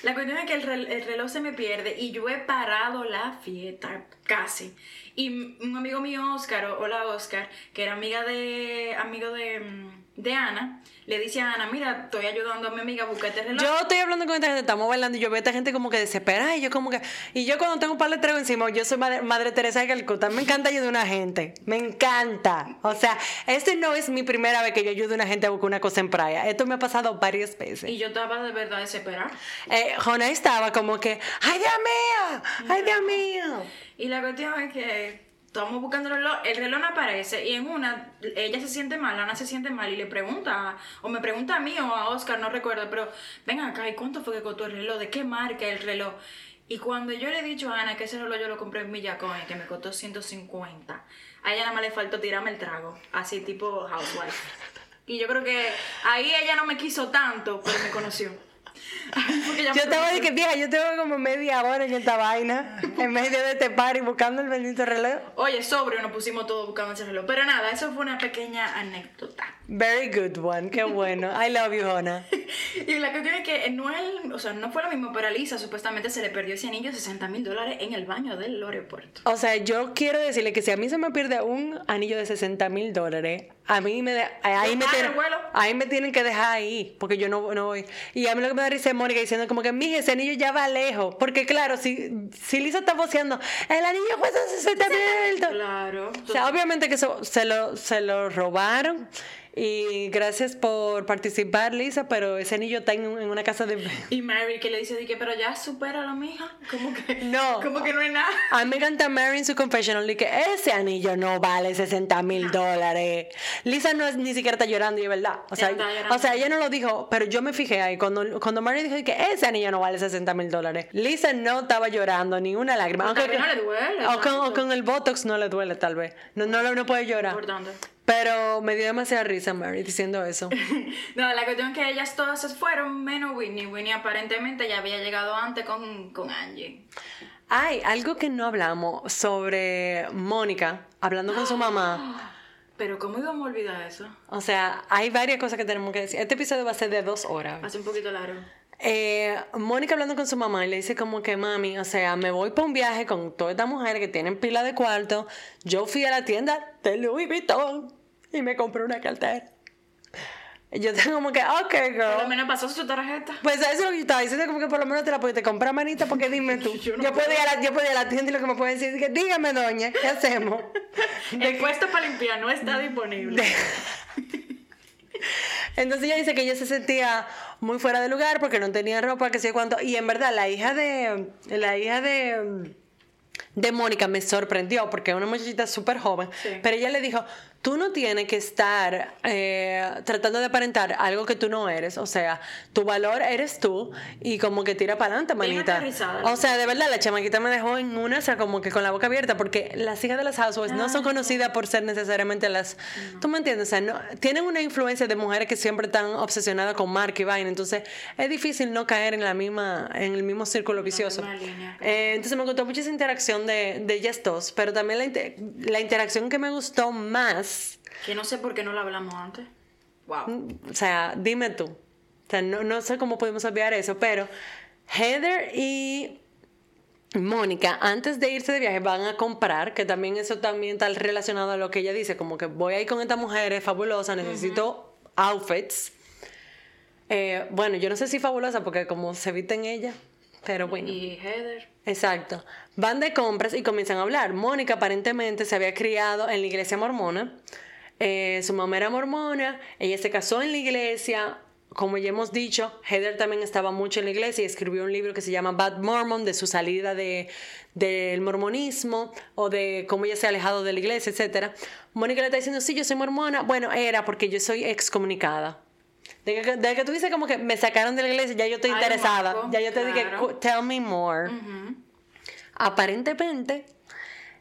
La cuestión es que el, rel- el reloj se me pierde y yo he parado la fiesta casi. Y un amigo mío, Oscar, o- hola Oscar, que era amiga de, amigo de, mm, de Ana, le dice a Ana, mira, estoy ayudando a mi amiga a buscar este reloj. Yo estoy hablando con esta gente, estamos bailando y yo veo a esta gente como que desesperada y yo como que... Y yo cuando tengo un par de tragos encima, yo soy madre, madre Teresa de Calcuta, me encanta ayudar a una gente, me encanta. O sea, este no es mi primera vez que yo ayudo a una gente a buscar una cosa en playa, esto me ha pasado varias veces. Y yo estaba de verdad desesperada. Eh, Jonah estaba como que, ¡ay Dios mío! ¡ay Dios mío! Y la cuestión es que estamos buscando el reloj, el reloj no aparece y en una, ella se siente mal, Ana se siente mal y le pregunta, o me pregunta a mí o a Oscar, no recuerdo, pero ven acá, ¿y cuánto fue que costó el reloj? ¿De qué marca el reloj? Y cuando yo le he dicho a Ana que ese reloj yo lo compré en Villacón y que me costó 150, a ella nada más le faltó tirarme el trago, así tipo housewife. Y yo creo que ahí ella no me quiso tanto, pero me conoció. Yo estaba de que, vieja, yo tengo como media hora en esta vaina, en medio de este party buscando el bendito reloj. Oye, sobrio, nos pusimos todos buscando ese reloj. Pero nada, eso fue una pequeña anécdota. Very good one, qué bueno. I love you, Jonah. Y la cuestión es que no, el- o sea, no fue lo mismo, pero a Lisa supuestamente se le perdió ese anillo de 60 mil dólares en el baño del aeropuerto. O sea, yo quiero decirle que si a mí se me pierde un anillo de 60 mil dólares, a mí me, de- ahí, me Para vuelo. ahí me tienen que dejar ahí, porque yo no, no voy. Y a mí lo que me da risa es Mónica diciendo como que, mija, ese anillo ya va lejos. Porque claro, si, si Lisa está voceando, el anillo cuesta 60 mil dólares. Claro. O sea, obviamente que eso se lo, se lo robaron. Y gracias por participar, Lisa, pero ese anillo está en, un- en una casa de... Y Mary que le dice, di que, pero ya supera la mija. Como que No. Como que no es nada. A mí me encanta Mary en su confessional que ese anillo no vale 60 mil dólares. Lisa no es, ni siquiera está llorando, y es verdad. O sea, o sea, ella no lo dijo, pero yo me fijé ahí. Cuando, cuando Mary dijo que ese anillo no vale 60 mil dólares, Lisa no estaba llorando ni una lágrima. Tal vez no le duele, O con, o con el Botox no le duele, tal vez. No, no, no puede llorar. Importante. Pero me dio demasiada risa Mary diciendo eso. No, la cuestión es que ellas todas se fueron, menos Whitney. Whitney aparentemente ya había llegado antes con, con Angie. Hay algo que no hablamos sobre Mónica hablando con su mamá. Pero ¿cómo íbamos a olvidar eso? O sea, hay varias cosas que tenemos que decir. Este episodio va a ser de dos horas. Hace un poquito largo. Eh, Mónica hablando con su mamá y le dice como que mami, o sea, me voy para un viaje con todas estas mujeres que tienen pila de cuarto. Yo fui a la tienda de Louis Vuitton y me compré una cartera. Yo tengo como que, ok, Por lo girl. menos pasó su tarjeta. Pues eso es lo que yo estaba diciendo, como que por lo menos te la pudiste comprar, manita, porque dime tú. Yo yo, no puedo ir a la, yo puedo ir a la tienda y lo que me pueden decir es que, dígame, doña, ¿qué hacemos? El puesto para limpiar no está disponible. Entonces ella dice que ella se sentía muy fuera de lugar porque no tenía ropa, que sé cuánto. Y en verdad, la hija de. La hija de. De Mónica me sorprendió porque es una muchachita súper joven, Sí. pero ella le dijo, tú no tienes que estar eh, tratando de aparentar algo que tú no eres, o sea, tu valor eres tú y como que tira para adelante, manita. O sea, de verdad, la chamaquita me dejó en una, o sea, como que con la boca abierta, porque las hijas de las housewives no son conocidas por ser necesariamente las... ¿Tú me entiendes? O sea, no, tienen una influencia de mujeres que siempre están obsesionadas con marca y vaina, entonces es difícil no caer en la misma, en el mismo círculo vicioso. Eh, entonces me gustó mucho esa interacción de, de ellas dos, pero también la, la interacción que me gustó más, Que no sé por qué no lo hablamos antes. Wow. o sea, dime tú, o sea, no, no sé cómo pudimos olvidar eso, pero Heather y Mónica, antes de irse de viaje, van a comprar, que también eso también está relacionado a lo que ella dice, como que voy a ir con esta mujer, es fabulosa, necesito outfits. Eh, bueno, yo no sé si fabulosa, porque como se viste en ella, pero bueno. Y Heather. Exacto. Van de compras y comienzan a hablar. Mónica aparentemente se había criado en la iglesia mormona. Eh, su mamá era mormona, ella se casó en la iglesia. Como ya hemos dicho, Heather también estaba mucho en la iglesia y escribió un libro que se llama Bad Mormon, de su salida de, del mormonismo o de cómo ella se ha alejado de la iglesia, etc. Mónica le está diciendo, sí, yo soy mormona. Bueno, era porque yo soy excomunicada. De que, de que tú dices como que me sacaron de la iglesia, ya yo estoy interesada. marco, ya yo te dije, claro. "Cu- tell me more aparentemente.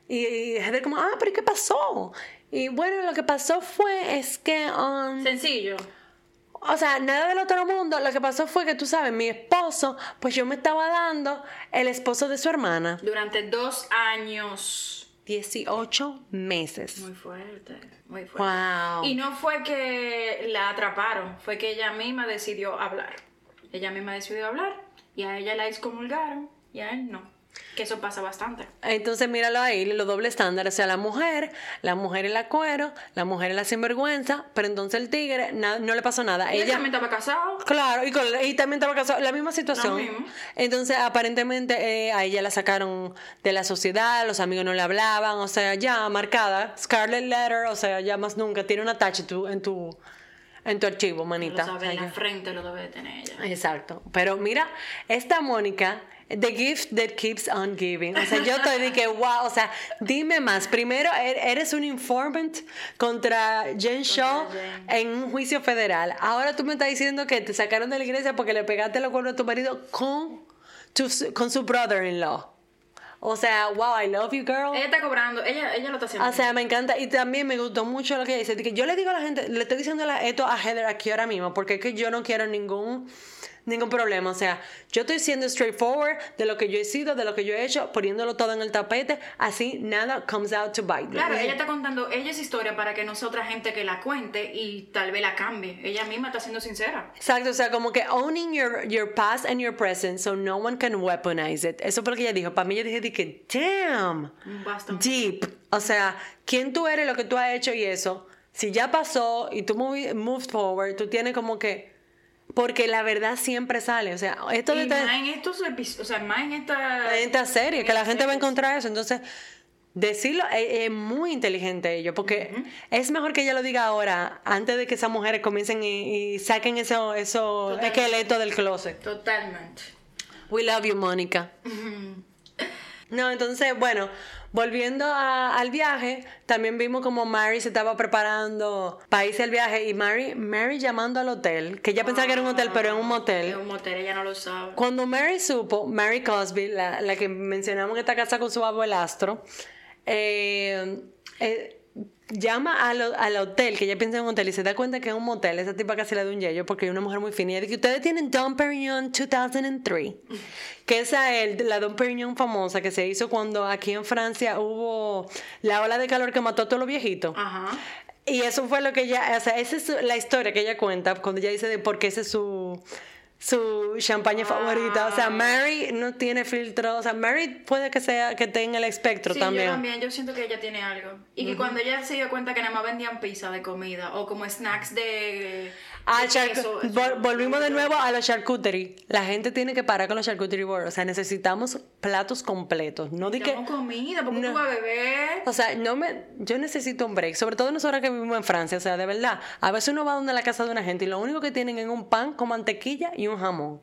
Y, y Heather como, ah, pero ¿y qué pasó? Y bueno, lo que pasó fue, es que, um, Sencillo. o sea, nada del otro mundo, lo que pasó fue que tú sabes, mi esposo, pues yo me estaba dando el esposo de su hermana. Durante dos años. 18 meses. Muy fuerte, muy fuerte. Wow. Y no fue que la atraparon, fue que ella misma decidió hablar. Ella misma decidió hablar y a ella la excomulgaron y a él no. Que eso pasa bastante. Entonces míralo ahí, los dobles estándares, o sea, la mujer, la mujer es la cuero, la mujer es la sinvergüenza, pero entonces el tigre na- no le pasó nada. Ella Ella, también estaba casado. Claro, y, con- y también estaba casado, la misma situación. Mismo. Entonces, aparentemente eh, a ella la sacaron de la sociedad, los amigos no le hablaban, o sea, ya marcada, Scarlet Letter, o sea, ya más nunca, tiene un attach en tu, en tu, en tu archivo, manita. en la frente lo debe de tener ella. Exacto. Pero mira, esta Mónica, the gift that keeps on giving. O sea, yo estoy de que, wow, o sea, dime más. Primero, er- eres un informant contra Jen Shaw en un juicio federal. Ahora tú me estás diciendo que te sacaron de la iglesia porque le pegaste los cuernos a tu marido con, tu- con su brother-in-law. O sea, wow, I love you, girl. Ella está cobrando, ella, ella lo está haciendo. O sea, me encanta y también me gustó mucho lo que ella dice. que yo le digo a la gente, le estoy diciendo esto a Heather aquí ahora mismo, porque es que yo no quiero ningún, ningún problema. O sea, yo estoy siendo straightforward de lo que yo he sido, de lo que yo he hecho, poniéndolo todo en el tapete, así nada comes out to bite. Claro, ella está contando ella es historia para que no sea otra gente que la cuente y tal vez la cambie. Ella misma está siendo sincera. Exacto, o sea, como que owning your, your past and your present so no one can weaponize it. Eso fue lo que ella dijo. Para mí, yo dije, que, damn. Bastante. deep. O sea, quién tú eres, lo que tú has hecho y eso. Si ya pasó y tú moved forward, tú tienes como que. Porque la verdad siempre sale. O sea, esto de Y más en estos episodios, o sea, más en esta... en esta serie, en que la gente va a encontrar eso. Entonces, decirlo es, es muy inteligente ello. Porque es mejor que ella lo diga ahora, antes de que esas mujeres comiencen y, y saquen eso, eso Totalmente. esqueleto del closet. Totalmente. We love you, Mónica. No, entonces, bueno, volviendo a- al viaje, también vimos como Mary se estaba preparando para irse al viaje y Mary, Mary llamando al hotel, que ella pensaba que era un hotel, pero es un Es motel. un motel, ella no lo sabe. Cuando Mary supo, Mary Cosby, la, la que mencionamos que está casada con su abuelastro, eh, eh, llama al, al hotel, que ella piensa en un hotel, y se da cuenta que es un motel. Esa tipa casi le da un yello porque es una mujer muy fina. Y dice, ustedes tienen Dom Perignon 2003, que esa es la Dom Perignon famosa que se hizo cuando aquí en Francia hubo la ola de calor que mató a todos los viejitos. Ajá. Y eso fue lo que ella, o sea, esa es la historia que ella cuenta cuando ella dice de por qué ese es su, su champaña favorita. O sea, Mary no tiene filtro. O sea, Mary puede que sea que tenga el espectro Sí, también. yo también, yo siento que ella tiene algo. Y que cuando ella se dio cuenta que nada más vendían pizza de comida o como snacks de. Ah, de eso- vol- volvimos de nuevo a los charcuterie. La gente tiene que parar con los charcuterie boards. O sea, necesitamos platos completos. No di que. Comida, porque No. tú vas a beber. O sea, no me, yo necesito un break, sobre todo nosotros que vivimos en Francia, o sea, de verdad. A veces uno va donde la casa de una gente y lo único que tienen es un pan con mantequilla y un jamón.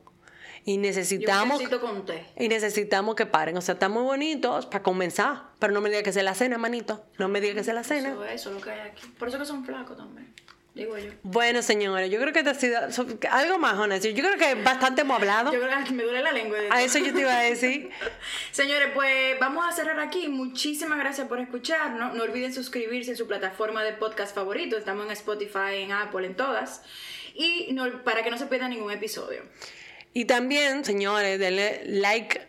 Y necesitamos con té. y necesitamos que paren, o sea, están muy bonitos para comenzar, pero no me diga que sea la cena, manito. No me diga que sea la cena. Eso, eso es lo que hay aquí. Por eso que son flacos también. Digo yo. Bueno, señores, yo creo que te ha sido algo más, honesto. Yo creo que bastante hemos hablado. Yo creo que me duele la lengua. de A eso yo te iba a decir. Señores, pues vamos a cerrar aquí. Muchísimas gracias por escucharnos. No olviden suscribirse en su plataforma de podcast favorito. Estamos en Spotify, en Apple, en todas. Y no- para que no se pierda ningún episodio. Y también, señores, denle like,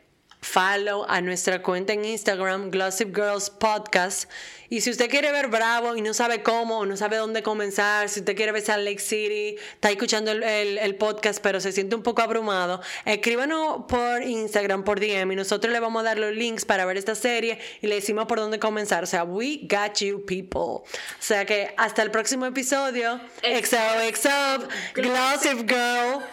follow a nuestra cuenta en Instagram, Glossip Girls Podcast. Y si usted quiere ver Bravo y no sabe cómo, no sabe dónde comenzar, si usted quiere ver Salt Lake City, está escuchando el, el- el podcast, pero se siente un poco abrumado, escríbanos por Instagram, por DM, y nosotros le vamos a dar los links para ver esta serie y le decimos por dónde comenzar. O sea, we got you, people. O sea que hasta el próximo episodio. XOXO, Glossip Girl.